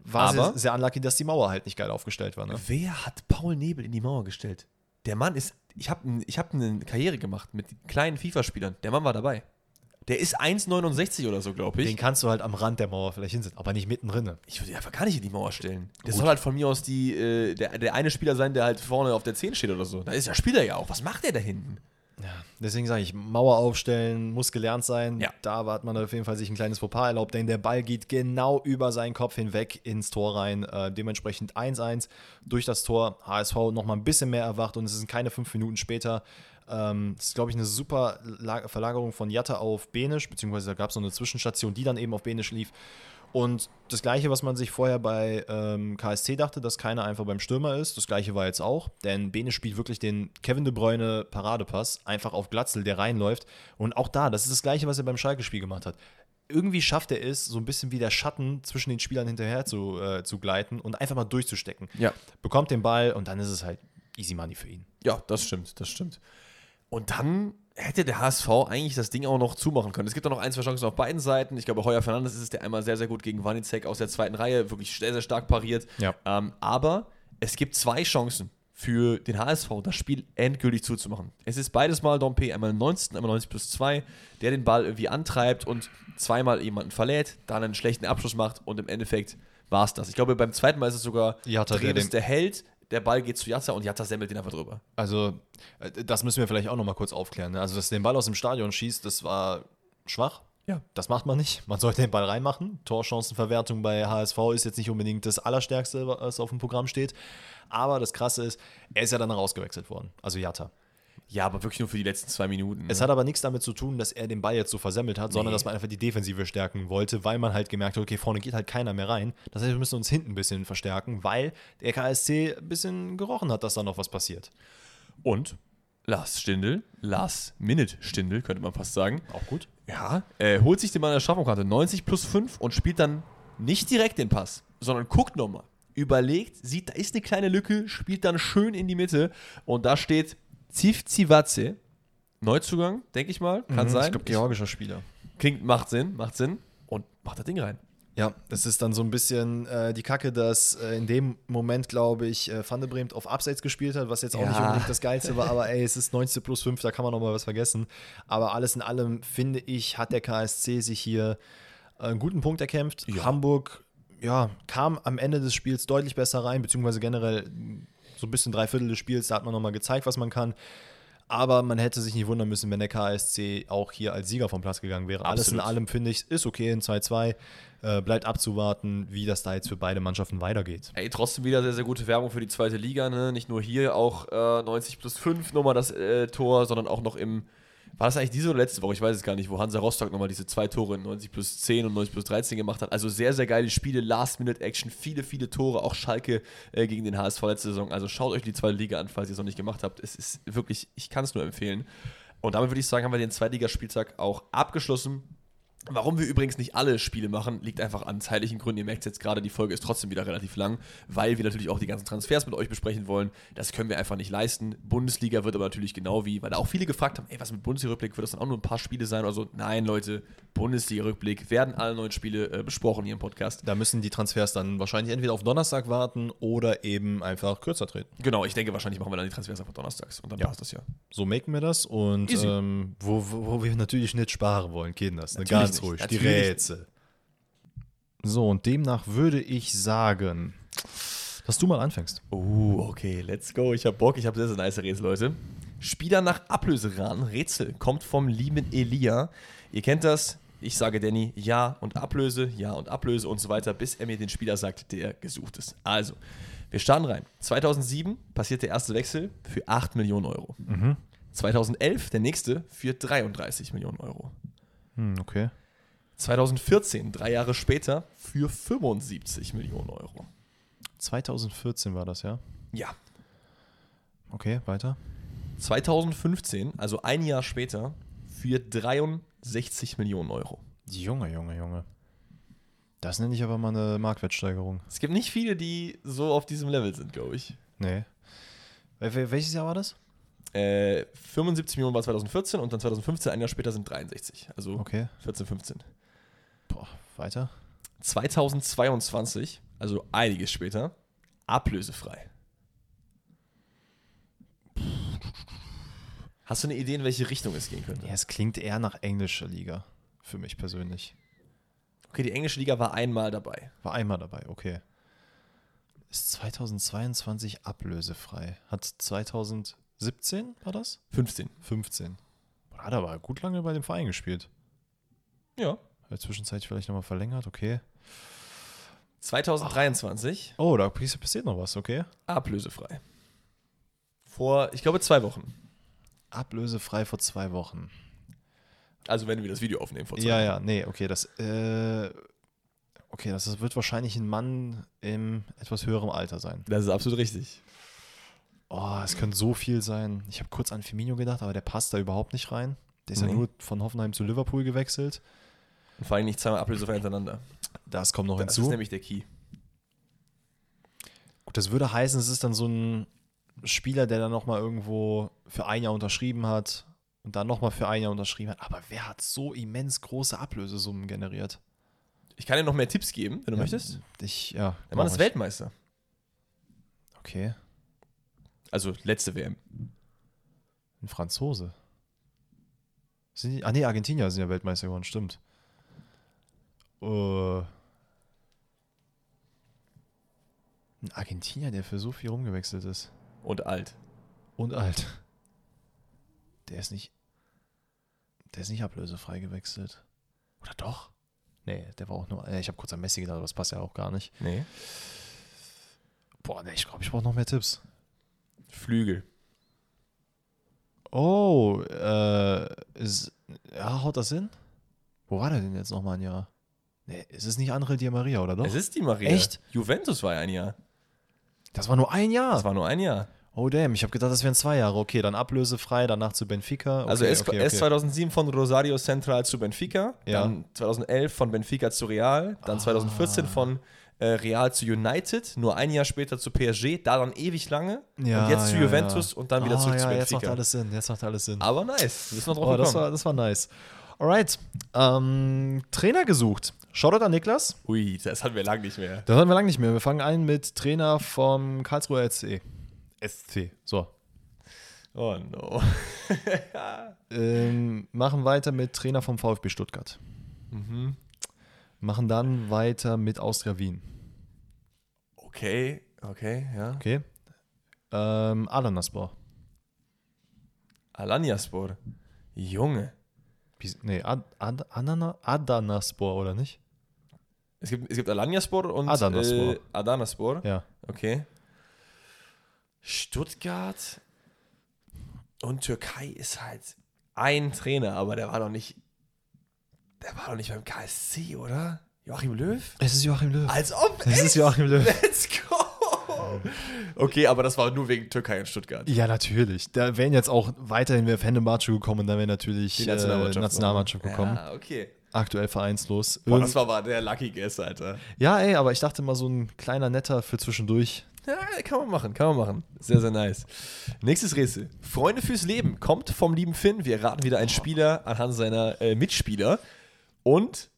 War
Aber-
sehr, sehr unlucky, dass die Mauer halt nicht geil aufgestellt war. Ne?
Wer hat Paul Nebel in die Mauer gestellt? Der Mann ist, ich habe ich hab eine Karriere gemacht mit kleinen FIFA-Spielern. Der Mann war dabei. Der ist 1,69 oder so, glaube ich.
Den kannst du halt am Rand der Mauer vielleicht hinsetzen, aber nicht mittendrin.
Ich würde ihn einfach gar nicht in die Mauer stellen. Der
Gut.
soll halt von mir aus die, äh, der, der eine Spieler sein, der halt vorne auf der 10 steht oder so. Da ist der Spieler ja auch. Was macht der da hinten?
Ja, deswegen sage ich, Mauer aufstellen muss gelernt sein.
Ja.
Da hat man auf jeden Fall sich ein kleines Fauxpas erlaubt, denn der Ball geht genau über seinen Kopf hinweg ins Tor rein. Äh, dementsprechend 1-1 durch das Tor. HSV nochmal ein bisschen mehr erwacht und es sind keine fünf Minuten später. Ähm, das ist, glaube ich, eine super La Verlagerung von Jatta auf Benisch, beziehungsweise da gab es noch eine Zwischenstation, die dann eben auf Benisch lief. Und das Gleiche, was man sich vorher bei ähm, KSC dachte, dass keiner einfach beim Stürmer ist, das Gleiche war jetzt auch. Denn Bene spielt wirklich den Kevin De Bruyne Paradepass einfach auf Glatzel, der reinläuft. Und auch da, das ist das Gleiche, was er beim Schalke-Spiel gemacht hat. Irgendwie schafft er es, so ein bisschen wie der Schatten zwischen den Spielern hinterher zu, äh, zu gleiten und einfach mal durchzustecken.
Ja.
Bekommt den Ball und dann ist es halt easy money für ihn.
Ja, das stimmt, das stimmt. Und dann hätte der HSV eigentlich das Ding auch noch zumachen können. Es gibt auch noch ein, zwei Chancen auf beiden Seiten. Ich glaube, Heuer Fernandes ist es, der einmal sehr, sehr gut gegen Wanizek aus der zweiten Reihe wirklich sehr, sehr stark pariert.
Ja.
Ähm, aber es gibt zwei Chancen für den HSV, das Spiel endgültig zuzumachen. Es ist beides mal Dompe, einmal 19, einmal 90 plus 2, der den Ball irgendwie antreibt und zweimal jemanden verlädt, dann einen schlechten Abschluss macht und im Endeffekt war es das. Ich glaube, beim zweiten Mal ist es sogar Treves,
den-
der hält, der Ball geht zu Jatta und Jatta semmelt den einfach drüber.
Also, äh, das müssen wir vielleicht auch nochmal kurz aufklären. ne? Also, dass den Ball aus dem Stadion schießt, das war schwach.
Ja.
Das macht man nicht. Man sollte den Ball reinmachen. Torchancenverwertung bei HSV ist jetzt nicht unbedingt das Allerstärkste, was auf dem Programm steht. Aber das Krasse ist, er ist ja dann rausgewechselt worden. Also Jatta.
Ja, aber wirklich nur für die letzten zwei Minuten.
Es
ne?
hat aber nichts damit zu tun, dass er den Ball jetzt so versemmelt hat, sondern
Nee.
dass man einfach die Defensive stärken wollte, weil man halt gemerkt hat, okay, vorne geht halt keiner mehr rein. Das heißt, wir müssen uns hinten ein bisschen verstärken, weil der KSC ein bisschen gerochen hat, dass da noch was passiert.
Und Lars Stindl, Lars Minute Stindl, könnte man fast sagen.
Auch gut.
Ja, äh, holt sich den Mann der Strafraumkarte 90 plus 5 und spielt dann nicht direkt den Pass, sondern guckt nochmal. Überlegt, sieht, da ist eine kleine Lücke, spielt dann schön in die Mitte und da steht Zivzivatze. Neuzugang, denke ich mal. Kann sein.
Mhm, Ich glaube, georgischer Spieler.
Klingt, macht Sinn, macht Sinn. Und macht das Ding rein.
Ja, das ist dann so ein bisschen äh, die Kacke, dass äh, in dem Moment, glaube ich, äh, Van de Bremt auf Abseits gespielt hat, was jetzt auch
Ja.
nicht unbedingt das Geilste war, aber ey, es ist 90 plus 5, da kann man noch mal was vergessen. Aber alles in allem, finde ich, hat der KSC sich hier äh, einen guten Punkt erkämpft.
Ja.
Hamburg, ja, kam am Ende des Spiels deutlich besser rein, beziehungsweise generell so ein bisschen drei Viertel des Spiels, da hat man noch mal gezeigt, was man kann. Aber man hätte sich nicht wundern müssen, wenn der KSC auch hier als Sieger vom Platz gegangen wäre. Alles in
Absolut.
allem finde ich, ist okay in 2-2. Äh, bleibt abzuwarten, wie das da jetzt für beide Mannschaften weitergeht.
Ey, trotzdem wieder sehr, sehr gute Werbung für die zweite Liga, ne? Nicht nur hier auch äh, 90 plus 5 nochmal das äh, Tor, sondern auch noch im. War das eigentlich diese oder letzte Woche? Ich weiß es gar nicht, wo Hansa Rostock nochmal diese zwei Tore in 90 plus 10 und 90 plus 13 gemacht hat. Also sehr, sehr geile Spiele, Last-Minute-Action, viele, viele Tore, auch Schalke äh, gegen den HSV letzte Saison. Also schaut euch die zweite Liga an, falls ihr es noch nicht gemacht habt. Es ist wirklich, ich kann es nur empfehlen. Und damit würde ich sagen, haben wir den Zweitligaspieltag auch abgeschlossen. Warum wir übrigens nicht alle Spiele machen, liegt einfach an zeitlichen Gründen. Ihr merkt jetzt gerade, die Folge ist trotzdem wieder relativ lang, weil wir natürlich auch die ganzen Transfers mit euch besprechen wollen. Das können wir einfach nicht leisten. Bundesliga wird aber natürlich genau wie, weil da auch viele gefragt haben, ey, was mit Bundesliga-Rückblick, wird das dann auch nur ein paar Spiele sein oder so? Nein, Leute, Bundesliga-Rückblick werden alle neuen Spiele äh, besprochen hier im Podcast.
Da müssen die Transfers dann wahrscheinlich entweder auf Donnerstag warten oder eben einfach kürzer treten.
Genau, ich denke, wahrscheinlich machen wir dann die Transfers einfach donnerstags und dann
Ja.
passt das ja.
So machen wir das und ähm, wo, wo, wo wir natürlich nicht sparen wollen, geht das. Ne?
Natürlich
Ganz ruhig, die. Rätsel. So, und demnach würde ich sagen, dass du mal anfängst.
Oh, okay, let's go. Ich hab Bock, ich habe sehr, sehr nice Rätsel, Leute. Spieler nach Ablöseraten. Rätsel kommt vom lieben Elia. Ihr kennt das. Ich sage Danny Ja und Ablöse, Ja und Ablöse und so weiter, bis er mir den Spieler sagt, der gesucht ist. Also, wir starten rein. 2007 passiert der erste Wechsel für 8 Millionen Euro. 2011 der nächste für 33 Millionen Euro.
Hm, okay.
2014, drei Jahre später, für 75 Millionen Euro.
2014 war das, ja?
Ja,
Okay, weiter.
2015, also ein Jahr später, für 63 Millionen Euro.
Junge, Junge, Junge. Das nenne ich aber mal eine Marktwertsteigerung.
Es gibt nicht viele, die so auf diesem Level sind, glaube ich.
Nee. Wel- wel- Welches Jahr war das?
Äh, 75 Millionen war 2014 und dann 2015, ein Jahr später sind 63. Also
Okay.
14, 15.
Weiter.
2022, also einiges später, ablösefrei. Hast du eine Idee, in welche Richtung es gehen könnte?
Ja, es klingt eher nach englischer Liga. Für mich persönlich.
Okay, die englische Liga war einmal dabei.
War einmal dabei, okay. Ist 2022 ablösefrei. Hat 2017, war das?
15.
15. Boah, Hat aber gut lange bei dem Verein gespielt.
Ja.
In der Zwischenzeit vielleicht nochmal verlängert, okay.
2023,
Oh, da passiert noch was, okay.
ablösefrei. Vor, ich glaube, zwei Wochen.
Ablösefrei vor zwei Wochen.
Also wenn wir das Video aufnehmen vor zwei
Ja,
Wochen.
ja, nee, okay, das, äh, okay, das wird wahrscheinlich ein Mann im etwas höherem Alter sein.
Das ist absolut richtig.
Oh, es könnte so viel sein. Ich habe kurz an Firmino gedacht, aber der passt da überhaupt nicht rein. Der ist
Nee.
ja nur von Hoffenheim zu Liverpool gewechselt.
Und vor allem nicht zweimal ablösefrei hintereinander.
Das kommt noch
Das ist
hinzu.
nämlich der Key.
Gut, das würde heißen, es ist dann so ein Spieler, der dann nochmal irgendwo für ein Jahr unterschrieben hat und dann nochmal für ein Jahr unterschrieben hat. Aber wer hat so immens große Ablösesummen generiert?
Ich kann dir noch mehr Tipps geben, wenn du möchtest.
Ich, ja.
Der Mann ist. Weltmeister.
Okay,
Also letzte WM.
ein Franzose. Sind die, ah nee, Argentinier sind ja Weltmeister geworden, stimmt. Äh, ein Argentinier, der für so viel rumgewechselt ist.
Und alt.
Und alt. Der ist nicht. Der ist nicht ablösefrei gewechselt. Oder doch? Nee, der war auch nur. Äh, ich habe kurz an Messi gedacht, aber das passt ja auch gar nicht.
Nee.
Boah, nee, ich glaube, ich brauche noch mehr Tipps.
Flügel.
Oh, äh, ist, ja, haut das hin? Wo war der denn jetzt nochmal ein Jahr? Nee, es ist nicht André Di Maria, oder doch?
Es ist die Maria.
Echt?
Juventus war ja ein Jahr.
das war nur ein Jahr.
Das war nur ein Jahr.
oh, damn, ich habe gedacht, das wären zwei Jahre. Okay, dann ablösefrei, danach zu Benfica. Okay,
also er ist,
okay, okay.
2007 von Rosario Central zu Benfica,
Ja.
dann 2011 von Benfica zu Real, dann
Ah.
2014 von äh, Real zu United, nur ein Jahr später zu PSG, da dann ewig lange
Ja,
und jetzt zu
ja,
Juventus und dann wieder
Ah,
zurück
ja,
zu
Jetzt macht
Benfica.
alles Sinn, jetzt macht alles Sinn.
Aber nice, drauf
Oh, das war, das war nice. Alright. Ähm, Trainer gesucht. Shoutout an Niklas.
Ui, das hatten wir lange nicht mehr.
Das hatten wir lange nicht mehr. Wir fangen an mit Trainer vom Karlsruher SC. SC. So.
Oh no.
Ähm, machen weiter mit Trainer vom VfB Stuttgart.
mhm.
Machen dann weiter mit Austria Wien.
Okay, okay, ja.
Okay. Ähm, Adanaspor.
Alanyaspor. Junge.
Nee, Ad, Ad, Adana, Adanaspor, oder nicht?
Es gibt, es gibt Alanyaspor und
Adanaspor.
Äh, Adanaspor.
Ja.
Okay. Stuttgart und Türkei ist halt ein Trainer, aber der war doch nicht. Der war doch nicht beim KSC, oder? Joachim Löw?
Es ist Joachim Löw.
Als ob.
Es ist? Joachim Löw.
Let's go! Okay, aber das war nur wegen Türkei und Stuttgart.
Ja, natürlich. Da wären jetzt auch weiterhin wäre Fenerbahce gekommen und dann wäre natürlich
Die
äh,
Nationalmannschaft,
Nationalmannschaft gekommen.
Ja, okay.
Aktuell vereinslos.
Boah, das war aber der Lucky Guess, Alter.
ja, ey, aber ich dachte mal so ein kleiner Netter für zwischendurch.
Ja, kann man machen, kann man machen. Sehr, sehr nice. Nächstes Rätsel. Freunde fürs Leben kommt vom lieben Finn. Wir raten wieder einen Spieler anhand seiner äh, Mitspieler. Und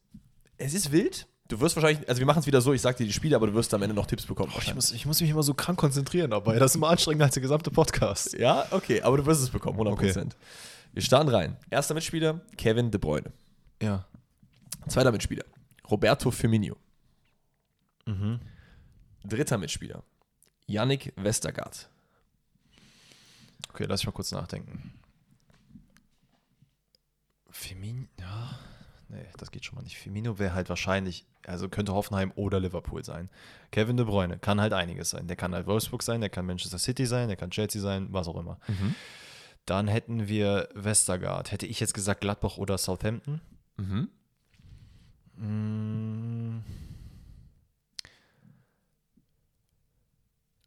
es ist wild. Du wirst wahrscheinlich, also wir machen es wieder so, ich sag dir die Spiele, aber du wirst am Ende noch Tipps bekommen.
Ich muss, ich muss mich immer so krank konzentrieren dabei. Das ist immer anstrengender als der gesamte Podcast.
Ja, okay, aber du wirst es bekommen, 100%. Wir starten rein. Erster Mitspieler, Kevin De Bruyne.
Ja.
Zweiter Mitspieler, Roberto Firmino.
Mhm.
Dritter Mitspieler, Yannick Westergaard.
Okay, lass ich mal kurz nachdenken. Firmino, ja. Nee, das geht schon mal nicht. Firmino wäre halt wahrscheinlich, also könnte Hoffenheim oder Liverpool sein. Kevin De Bruyne kann halt einiges sein. Der kann halt Wolfsburg sein, der kann Manchester City sein, der kann Chelsea sein, was auch immer. Dann hätten wir Westergaard. Hätte ich jetzt gesagt Gladbach oder Southampton?
Mhm.
Mm.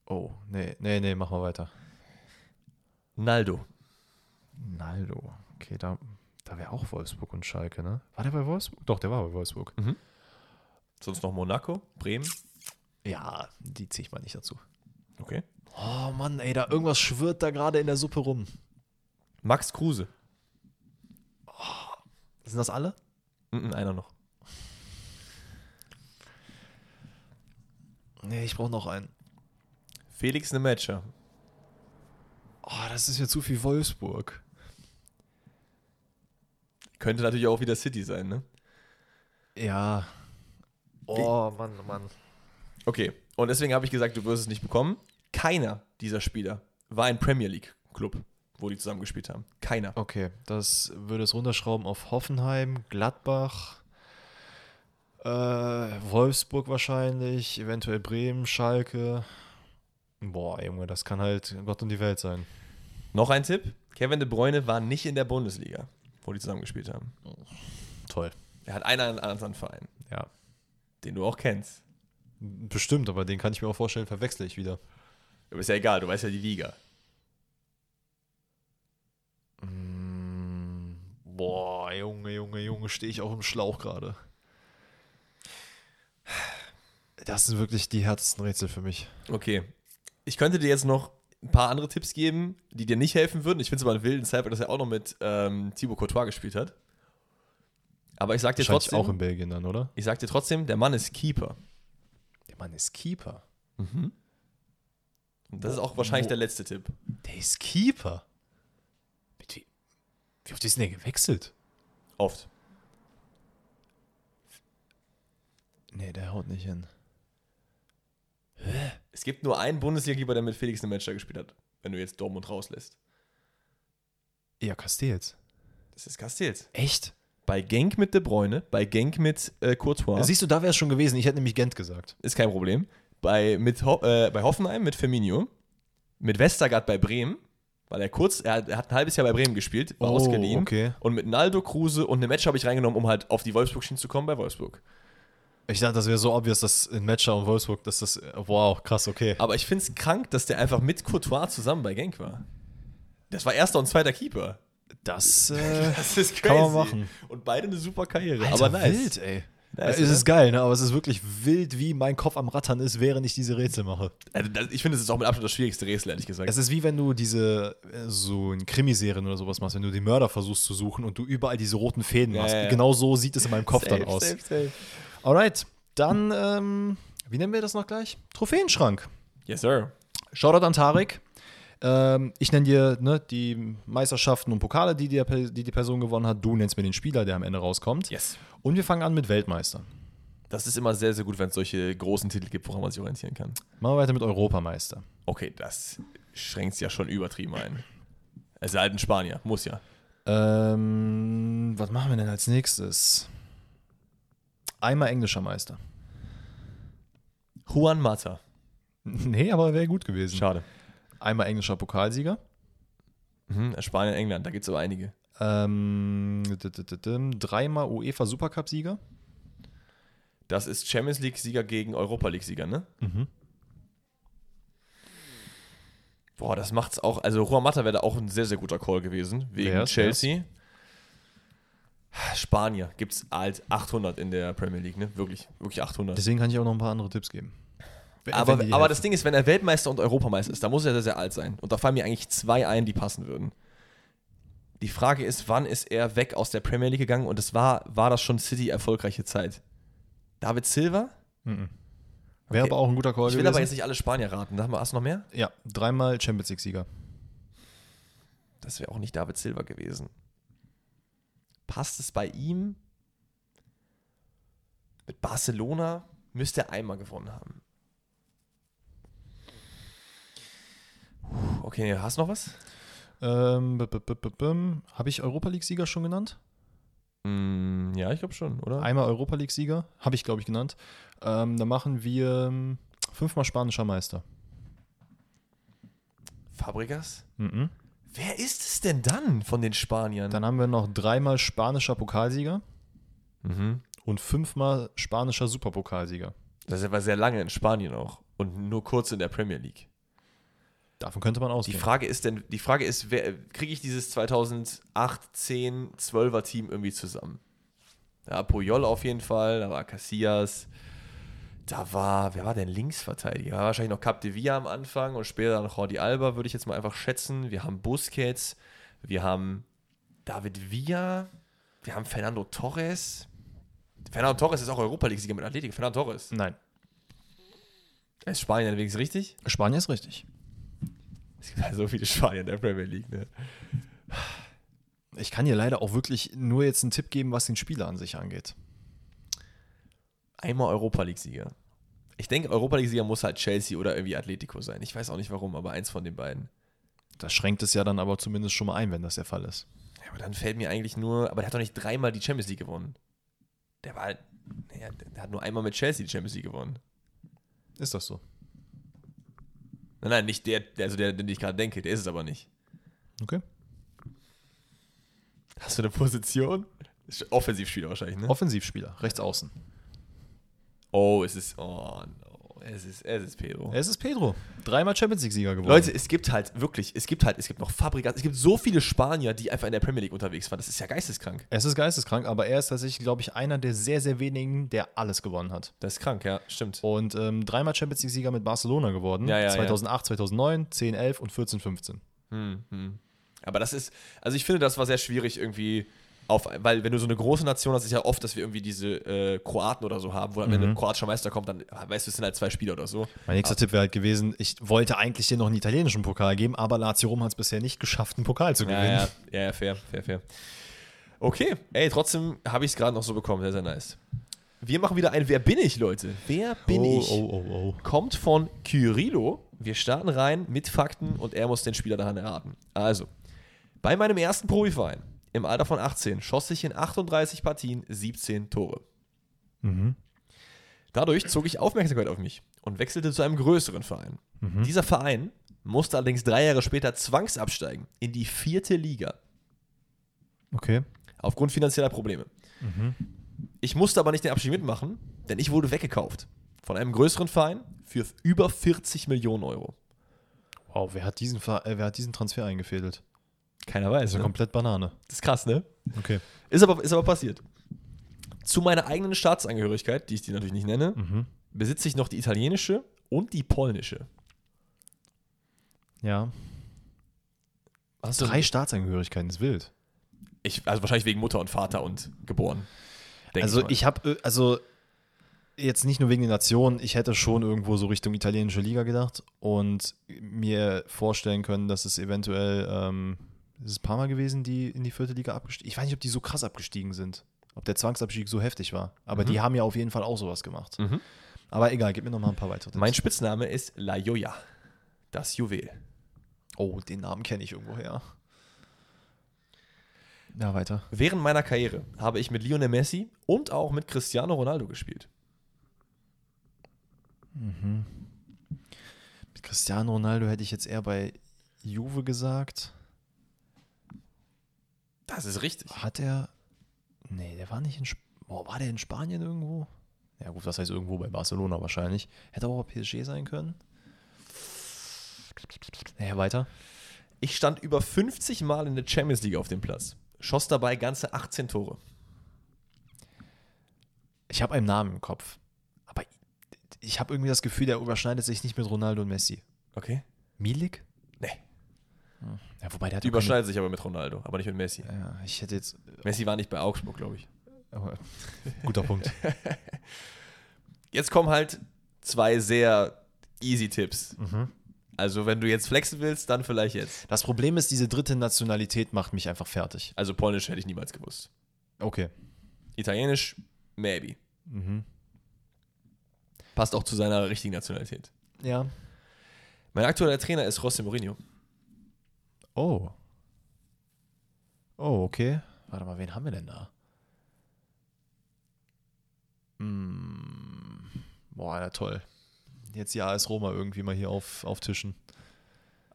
Oh, nee, nee, nee, mach mal weiter.
Naldo.
Naldo. Okay, da, da wäre auch Wolfsburg und Schalke, ne? War der bei Wolfsburg? Doch, der war bei Wolfsburg.
Sonst noch Monaco, Bremen.
Ja, die ziehe ich mal nicht dazu.
Okay.
Oh Mann, ey, da irgendwas schwirrt da gerade in der Suppe rum.
Max Kruse.
Sind das alle?
Mhm, einer noch.
Nee, ich brauche noch einen.
Felix Nemetscher.
Oh, das ist ja zu viel Wolfsburg.
Könnte natürlich auch wieder City sein, ne?
Ja. Oh, Mann, Mann.
Okay. Und deswegen habe ich gesagt, du wirst es nicht bekommen. Keiner dieser Spieler war ein Premier League Club, wo die zusammen gespielt haben. Keiner.
Okay, das würde es runterschrauben auf Hoffenheim, Gladbach, äh, Wolfsburg wahrscheinlich, eventuell Bremen, Schalke. Boah, Junge, das kann halt Gott und die Welt sein.
Noch ein Tipp. Kevin De Bruyne war nicht in der Bundesliga, wo die zusammen gespielt haben.
Toll.
Er hat einen anderen Verein,
Ja.
den du auch kennst.
Bestimmt, aber den kann ich mir auch vorstellen, verwechsel ich wieder.
Aber ist ja egal, du weißt ja die Liga.
Mm, boah, Junge, Junge, Junge, stehe ich auch im Schlauch gerade. Das sind wirklich die härtesten Rätsel für mich.
Okay. Ich könnte dir jetzt noch ein paar andere Tipps geben, die dir nicht helfen würden. Ich finde es aber einen wilden Cyber, dass er auch noch mit ähm, Thibaut Courtois gespielt hat. Aber ich sag dir trotzdem,
auch in Belgien dann, oder?
ich sag dir trotzdem, der Mann ist Keeper.
Der Mann ist Keeper.
Und das ist auch wahrscheinlich der letzte Tipp.
Der ist Keeper. Wie, wie oft ist denn der gewechselt?
Oft.
Nee, der haut nicht hin.
Es gibt nur einen Bundesliga-Keeper, der mit Felix Nemetscher gespielt hat, wenn du jetzt Dortmund rauslässt.
Ja, Castells.
Das ist Castells.
Echt?
Bei Genk mit De Bruyne, bei Genk mit äh, Courtois,
Siehst du, da wäre es schon gewesen. Ich hätte nämlich Gent gesagt.
ist kein Problem. Bei, mit Ho äh, bei Hoffenheim mit Firmino, mit Westergaard bei Bremen, weil er kurz, er, hat- er hat ein halbes Jahr bei Bremen gespielt, war
Oh,
ausgeliehen.
okay.
Und mit Naldo, Kruse und Nemetscher habe ich reingenommen, um halt auf die Wolfsburg-Schiene zu kommen bei Wolfsburg.
Ich dachte, das wäre so obvious, dass in Matcher und Wolfsburg, dass das. Wow, krass, okay.
Aber ich finde es krank, dass der einfach mit Courtois zusammen bei Genk war. Das war erster und zweiter Keeper.
Das, äh,
Das ist crazy.
Kann man machen.
Und beide eine super Karriere.
Alter,
aber nice.
wild, ey.
Nice,
es ist geil, ne? aber es ist wirklich wild, wie mein Kopf am Rattern ist, während ich diese Rätsel mache.
Also, ich finde, es ist auch mit Abstand das schwierigste Rätsel, ehrlich gesagt.
Es ist wie wenn du diese, äh, so in Krimiserien oder sowas machst, wenn du die Mörder versuchst zu suchen und du überall diese roten Fäden
Ja,
machst.
ja, ja.
Genau so sieht es in meinem Kopf dann
Safe,
aus.
safe, safe.
Alright, dann, ähm, wie nennen wir das noch gleich? Trophäenschrank.
Yes, sir.
Shoutout an Tarek. Ähm, ich nenne dir ne, die Meisterschaften und Pokale, die die, die die Person gewonnen hat. Du nennst mir den Spieler, der am Ende rauskommt.
Yes.
Und wir fangen an mit Weltmeister.
Das ist immer sehr, sehr gut, wenn es solche großen Titel gibt, woran man sich orientieren kann.
Machen wir weiter mit Europameister.
Okay, das schränkt es ja schon übertrieben ein. Es ist halt ein Spanier, muss ja.
Ähm, was machen wir denn als nächstes? Einmal englischer Meister.
Juan Mata.
Nee, aber wäre gut gewesen.
Schade.
Einmal englischer Pokalsieger.
Mhm, Spanien, England, da gibt es aber einige.
Ähm, dreimal UEFA Supercup-Sieger.
Das ist Champions League-Sieger gegen Europa League-Sieger, ne?
Mhm.
Boah, das macht's auch. Also Juan Mata wäre da auch ein sehr, sehr guter Call gewesen. Wegen Chelsea. Spanier gibt es halt 800 in der Premier League, ne? Wirklich, wirklich 800.
Deswegen kann ich auch noch ein paar andere Tipps geben. Wenn-
aber
wenn
aber das Ding ist, wenn er Weltmeister und Europameister ist, dann muss er sehr, sehr alt sein. Und da fallen mir eigentlich zwei ein, die passen würden. Die Frage ist, wann ist er weg aus der Premier League gegangen? Und es war, war das schon City erfolgreiche Zeit? David Silva?
Mhm. Wäre
Okay.
aber auch ein guter Call
Ich will
gewesen.
aber jetzt nicht alle Spanier raten. Haben wir- Hast du noch mehr?
ja, dreimal Champions League-Sieger.
Das wäre auch nicht David Silva gewesen. Passt es bei ihm? Mit Barcelona müsste er einmal gewonnen haben. Okay, hast du noch was?
Ähm, Habe ich Europa League-Sieger schon genannt?
Mm, ja, ich glaube schon, oder?
Einmal Europa League-Sieger, habe ich, glaube ich, genannt. Ähm, dann machen wir ähm, fünfmal spanischer Meister.
Fabregas?
Mhm.
Wer ist es denn dann von den Spaniern?
Dann haben wir noch dreimal spanischer Pokalsieger
Mhm.
und fünfmal spanischer Superpokalsieger.
Das ist aber sehr lange in Spanien auch und nur kurz in der Premier League.
Davon könnte man
Die
ausgehen.
Frage ist denn, die Frage ist, wer- kriege ich dieses 2008, 10, 12er Team irgendwie zusammen? Ja, Puyol auf jeden Fall, da war Casillas, da war, wer war denn Linksverteidiger? War wahrscheinlich noch Cap de Villa am Anfang und später noch Jordi Alba, würde ich jetzt mal einfach schätzen. Wir haben Busquets, wir haben David Villa, wir haben Fernando Torres. Fernando Torres ist auch Europa League-Sieger mit Athletik. Fernando Torres.
Nein,
Ist Spanien wenigstens richtig?
Spanien ist richtig.
Es gibt halt so viele Spanier in der Premier League, ne?
Ich kann dir leider auch wirklich nur jetzt einen Tipp geben, was den Spieler an sich angeht.
Einmal Europa League-Sieger. Ich denke, Europa League-Sieger muss halt Chelsea oder irgendwie Atletico sein. Ich weiß auch nicht warum, aber eins von den beiden.
Das schränkt es ja dann aber zumindest schon mal ein, wenn das der Fall ist.
Ja, aber dann fällt mir eigentlich nur, aber der hat doch nicht dreimal die Champions League gewonnen. Der war, halt- naja, der hat nur einmal mit Chelsea die Champions League gewonnen.
Ist das so?
Nein, nein, nicht der, also der, den ich gerade denke, der ist es aber nicht.
Okay.
Hast du eine Position? Ist Offensivspieler wahrscheinlich, ne?
Offensivspieler, rechts außen.
Oh, es ist, oh no, es ist, es ist Pedro.
Es ist Pedro. Dreimal Champions League-Sieger geworden.
Leute, es gibt halt wirklich, es gibt halt, es gibt noch Fabregas, es gibt so viele Spanier, die einfach in der Premier League unterwegs waren. Das ist ja geisteskrank.
Es ist geisteskrank, aber er ist tatsächlich, glaube ich, einer der sehr, sehr wenigen, der alles gewonnen hat.
Das ist krank, ja, stimmt.
Und ähm, dreimal Champions League-Sieger mit Barcelona geworden.
Ja, ja, ja.
2008, 2009, 10, 11 und 14, 15.
Hm, hm. Aber das ist, also ich finde, das war sehr schwierig irgendwie auf, weil wenn du so eine große Nation hast, ist ja oft, dass wir irgendwie diese äh, Kroaten oder so haben, wo dann, wenn ein kroatischer Meister kommt, dann ah, weißt du, es sind halt zwei Spieler oder so.
Mein nächster Tipp wäre halt gewesen, ich wollte eigentlich dir noch einen italienischen Pokal geben, aber Lazio Rom hat es bisher nicht geschafft, einen Pokal zu gewinnen.
ja, ja, ja, fair, fair, fair. Okay, ey, trotzdem habe ich es gerade noch so bekommen, sehr, sehr nice. Wir machen wieder ein Wer bin ich, Leute? Wer bin
oh,
ich?
Oh, oh, oh.
kommt von Kyrillo. Wir starten rein mit Fakten und er muss den Spieler daran erraten. Also, bei meinem ersten Profiverein im Alter von 18 schoss ich in 38 Partien 17 Tore.
Mhm.
Dadurch zog ich Aufmerksamkeit auf mich und wechselte zu einem größeren Verein.
Mhm.
Dieser Verein musste allerdings drei Jahre später zwangsabsteigen in die vierte Liga
Okay.
aufgrund finanzieller Probleme.
Mhm.
Ich musste aber nicht den Abstieg mitmachen, denn ich wurde weggekauft von einem größeren Verein für über 40 Millionen Euro.
Wow, wer hat diesen, Ver äh, wer hat diesen Transfer eingefädelt?
Keiner weiß.
Das ist ja
Ne?
komplett Banane.
Das ist krass, ne?
Okay.
Ist aber, ist aber passiert. Zu meiner eigenen Staatsangehörigkeit, die ich dir natürlich nicht nenne,
Mhm.
besitze ich noch die italienische und die polnische.
Ja.
Hast
Drei Staatsangehörigkeiten ist wild.
Ich, also wahrscheinlich wegen Mutter und Vater und geboren.
Also
mal.
ich habe, also jetzt nicht nur wegen der Nation, ich hätte schon irgendwo so Richtung italienische Liga gedacht und mir vorstellen können, dass es eventuell, ähm, ist es ein paar Mal gewesen, die in die vierte Liga abgestiegen Ich weiß nicht, ob die so krass abgestiegen sind. Ob der Zwangsabstieg so heftig war. Aber die haben ja auf jeden Fall auch sowas gemacht.
Mhm.
Aber egal, gib mir noch mal ein paar weitere Tipps.
Mein Spitzname ist La Joya. Das Juwel.
oh, den Namen kenne ich irgendwoher. Ja, weiter.
Während meiner Karriere habe ich mit Lionel Messi und auch mit Cristiano Ronaldo gespielt.
Mit Cristiano Ronaldo hätte ich jetzt eher bei Juve gesagt.
Das ist richtig.
Hat er. Nee, der war nicht in. Sp Boah, war der in Spanien irgendwo? Ja, gut, was heißt irgendwo? Bei Barcelona wahrscheinlich. Hätte aber auch PSG sein können. Ja, weiter.
Ich stand über 50 Mal in der Champions League auf dem Platz. Schoss dabei ganze 18 Tore.
Ich habe einen Namen im Kopf. Aber ich habe irgendwie das Gefühl, der überschneidet sich nicht mit Ronaldo und Messi.
Okay?
Milik?
Nee.
Ja, wobei der hat
Die
keine-
überschneidet sich aber mit Ronaldo, aber nicht mit Messi.
Ja, ich hätte jetzt.
Messi war nicht bei Augsburg, glaube ich.
guter Punkt.
Jetzt kommen halt zwei sehr easy Tipps.
Mhm.
Also, wenn du jetzt flexen willst, dann vielleicht jetzt.
Das Problem ist, diese dritte Nationalität macht mich einfach fertig.
Also, Polnisch hätte ich niemals gewusst.
Okay.
Italienisch, maybe.
Mhm.
Passt auch zu seiner richtigen Nationalität.
Ja.
Mein aktueller Trainer ist José Mourinho.
Oh. Oh, okay. Warte mal, wen haben wir denn da? Hm. Boah, ja, toll. Jetzt die AS Roma irgendwie mal hier auf, auftischen.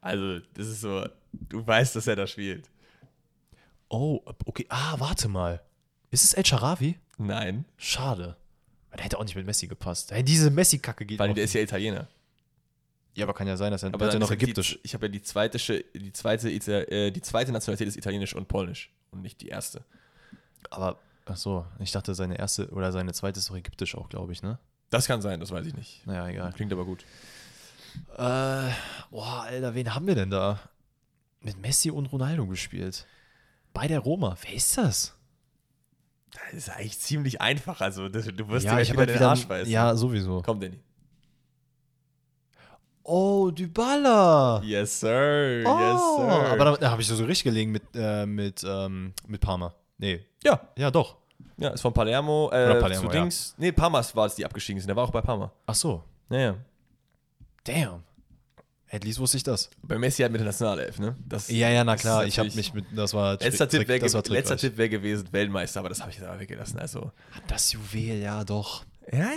Also, das ist so, du weißt, dass er da spielt.
Oh, okay. Ah, warte mal. Ist es El Sharawi?
Nein,
Schade. Der hätte auch nicht mit Messi gepasst. Diese Messi-Kacke geht
weil der ist ja Italiener.
Ja, aber kann ja sein, dass er
Aber
ja
dann
noch ägyptisch.
Die, ich habe ja die zweite, die zweite, äh, die zweite Nationalität ist Italienisch und Polnisch und nicht die erste.
Aber, ach so, ich dachte, seine erste oder seine zweite ist doch ägyptisch auch, glaube ich, ne?
Das kann sein, das weiß ich nicht.
Naja, egal.
Klingt aber gut.
Äh, boah, Alter, wen haben wir denn da? Mit Messi und Ronaldo gespielt. Bei der Roma. Wer ist das?
Das ist eigentlich ziemlich einfach. Also, das, du wirst
ja,
dir
ich
gleich
habe
wieder den Arsch beißen.
Ja, sowieso.
Komm, Danny.
Oh, Dybala.
Yes, sir.
Oh,
yes, sir.
aber da, da habe ich so richtig gelegen mit, äh, mit, ähm, mit Parma. Nee.
ja,
Ja, doch.
ja, ist von Palermo, äh,
Oder Palermo,
zu
ja.
Dings. Nee, Parmas war es, die abgestiegen sind. Der war auch bei Parma.
Ach so.
Naja.
Damn. At least wusste ich das.
Bei Messi halt mit der Nationalelf, ne? Das,
Ja, ja, na klar. Ich habe mich mit. Das war.
Letzter
Trick-
Tipp wäre ge wär gewesen, Weltmeister, aber das habe ich jetzt aber weggelassen. Also.
Das Juwel, ja, doch.
Ja, ja,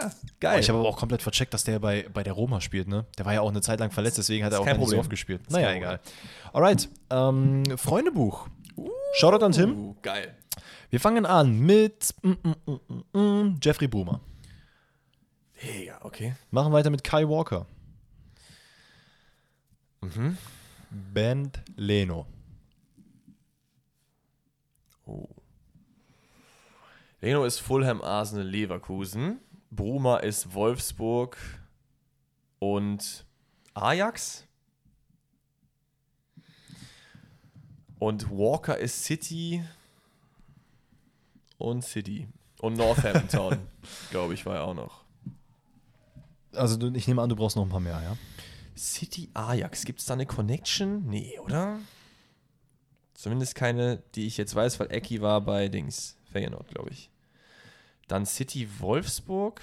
ja, ja.
Oh,
Geil.
ich habe aber auch komplett vercheckt, dass der bei, bei der Roma spielt, ne? Der war ja auch eine Zeit lang verletzt, deswegen hat er auch nicht so oft gespielt. Naja,
kein
egal. Alright. Ähm, Freundebuch. Shoutout an Tim.
Uh, geil.
Wir fangen an mit mm, mm, mm, mm, mm, Jeffrey Boomer.
Mega, okay.
Machen weiter mit Kai Walker.
Mhm.
Band Leno.
Oh. Leno ist Fulham, Arsenal, Leverkusen. Bruma ist Wolfsburg und Ajax. Und Walker ist City und City. Und Northampton, glaube ich, war ja auch noch.
Also ich nehme an, du brauchst noch ein paar mehr, ja?
City Ajax, gibt es da eine Connection? Nee, oder? Zumindest keine, die ich jetzt weiß, weil Eki war bei Dings, Feyenoord, glaube ich. Dann City Wolfsburg.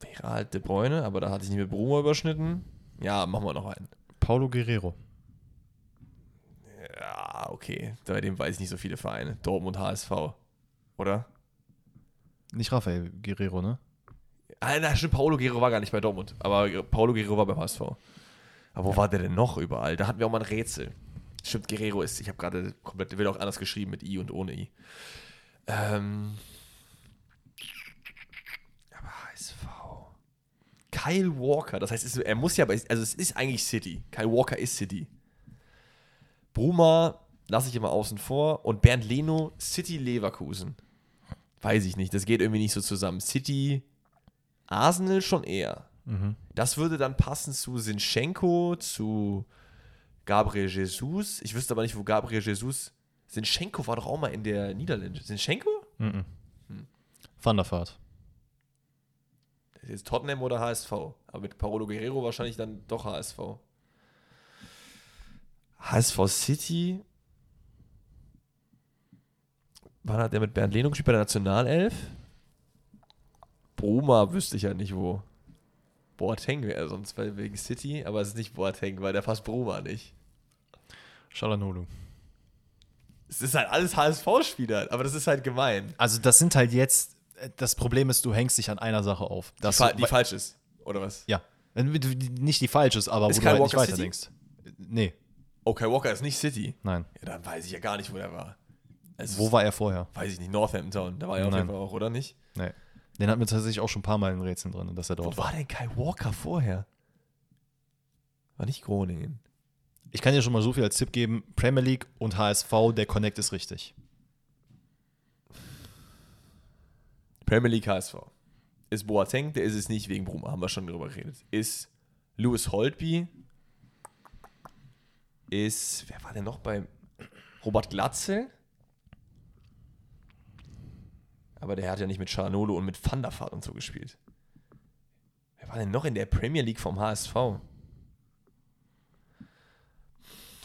Wäre halt De Bruyne, aber da hatte ich nicht mit Bruno überschnitten. Ja, machen wir noch einen.
Paulo Guerrero.
Ja, okay. Bei dem weiß ich nicht so viele Vereine. Dortmund HSV. Oder?
Nicht Rafael Guerrero, ne?
Ah, na, stimmt, Paulo Guerrero war gar nicht bei Dortmund. Aber Paulo Guerrero war beim HSV. Aber wo war der denn noch überall? Da hatten wir auch mal ein Rätsel. Stimmt, Guerrero ist, ich habe gerade komplett, wird auch anders geschrieben mit I und ohne I. Ähm. Aber HSV. Kyle Walker, das heißt, es- er muss ja bei, also es ist eigentlich City. Kyle Walker ist City. Bruma lasse ich immer außen vor und Bernd Leno, City Leverkusen. Weiß ich nicht, das geht irgendwie nicht so zusammen. City, Arsenal schon eher.
Mhm.
Das würde dann passen zu Sinchenko, zu Gabriel Jesus. Ich wüsste aber nicht, wo Gabriel Jesus. Sinchenko war doch auch mal in der Niederlande. Sinchenko?
Mhm. Van der Vaart.
Ist jetzt Tottenham oder HSV. Aber mit Paolo Guerrero wahrscheinlich dann doch HSV. HSV City. Wann hat der mit Bernd Leno gespielt? Bei der Nationalelf? Bruma wüsste ich ja nicht wo. Boateng wäre sonst wegen City, aber es ist nicht Boateng, weil der passt Bruma nicht.
Shalanolu.
Es ist halt alles HSV-Spieler, aber das ist halt gemein.
Also das sind halt jetzt, das Problem ist, du hängst dich an einer Sache auf.
Die, fa die falsch ist, oder was?
ja, nicht die falsch ist, aber
Ist
wo
Kyle
du halt nicht
Walker City?
weiterdenkst. Nee,
Okay, Walker ist nicht City.
nein.
Ja, dann weiß ich ja gar nicht, wo der war. Also,
Wo war er vorher?
Weiß ich nicht, Northampton. Da war er auf
Nein.
jeden Fall auch, oder nicht?
Nee. Den hatten wir tatsächlich auch schon ein paar Mal in Rätseln drin, dass er
Wo
dort
war
war.
denn Kyle Walker vorher? War nicht Groningen.
Ich kann dir schon mal so viel als Tipp geben: Premier League und HSV, der Connect ist richtig.
Premier League HSV. Ist Boateng, der ist es nicht wegen Bruma, haben wir schon drüber geredet. Ist Lewis Holtby. Ist, wer war denn noch bei Robert Glatzel? Aber der hat ja nicht mit Charanolo und mit Van der Vaart und so gespielt. Wer war denn noch in der Premier League vom HSV?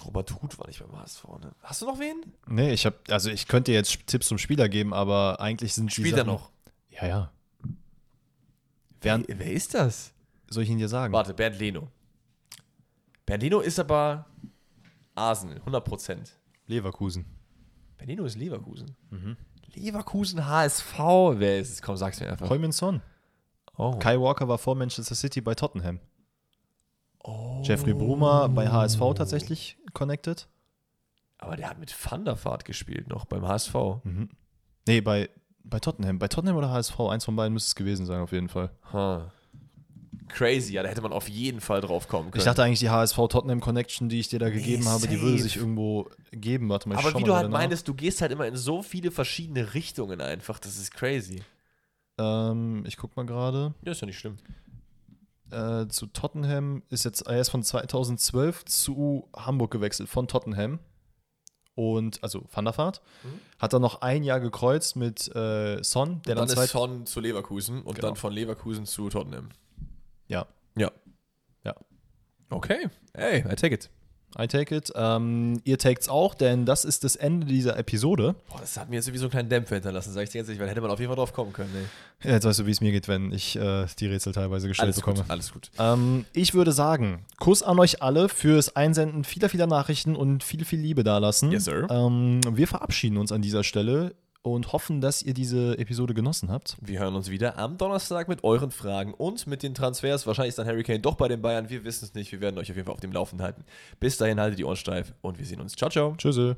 Robert Huth war nicht beim HSV, ne? Hast du noch wen?
Nee, ich habe, also ich könnte dir jetzt Tipps zum Spieler geben, aber eigentlich sind die
Spielt er
Sachen-
noch?
Ja, ja.
Wer, wer ist das?
soll ich ihn dir sagen?
Warte, Bernd Leno. Bernd Leno ist aber Arsenal, 100%.
Leverkusen.
Bernd Leno ist Leverkusen.
Mhm.
Leverkusen HSV. Wer ist es? Komm, sag's mir einfach.
Heumin Son.
Oh.
Kai Walker war vor Manchester City bei Tottenham.
oh.
Jeffrey Brumer bei HSV tatsächlich connected.
Aber der hat mit Van der Vaart gespielt noch beim HSV.
Mhm. Nee, bei, bei Tottenham. Bei Tottenham oder HSV, eins von beiden müsste es gewesen sein, auf jeden Fall.
Huh. Crazy, ja, da hätte man auf jeden Fall drauf kommen können.
Ich dachte eigentlich, die HSV-Tottenham-Connection, die ich dir da gegeben habe, die würde sich irgendwo geben. Warte mal, ich
aber wie
mal
du halt
gerade nach.
meintest, du gehst halt immer in so viele verschiedene Richtungen einfach. Das ist crazy.
Ähm, ich guck mal gerade.
Ja, ist ja nicht schlimm.
Äh, zu Tottenham ist jetzt, er ist von 2012 zu Hamburg gewechselt, von Tottenham. Und, also Van der Vaart.
Mhm.
Hat dann noch ein Jahr gekreuzt mit äh, Son, der
dann
dann,
ist Son zu Leverkusen und
Genau.
dann von Leverkusen zu Tottenham.
Ja,
Ja.
Ja.
Okay. Hey, I take it.
I take it. Ähm, ihr takt's auch, denn das ist das Ende dieser Episode.
Boah, das hat mir jetzt sowieso einen kleinen Dämpfer hinterlassen, sag ich dir jetzt nicht, weil hätte man auf jeden Fall drauf kommen können. Ey.
Ja, Jetzt weißt du, wie es mir geht, wenn ich äh, die Rätsel teilweise gestellt
Alles
bekomme.
gut, alles gut.
Ähm, ich würde sagen, Kuss an euch alle fürs Einsenden vieler, vieler Nachrichten und viel, viel Liebe dalassen.
Yes, sir.
Ähm, wir verabschieden uns an dieser Stelle und hoffen, dass ihr diese Episode genossen habt.
Wir hören uns wieder am Donnerstag mit euren Fragen und mit den Transfers. Wahrscheinlich ist dann Harry Kane doch bei den Bayern. Wir wissen es nicht. Wir werden euch auf jeden Fall auf dem Laufenden halten. Bis dahin haltet die Ohren steif und wir sehen uns. Ciao, ciao.
Tschüss.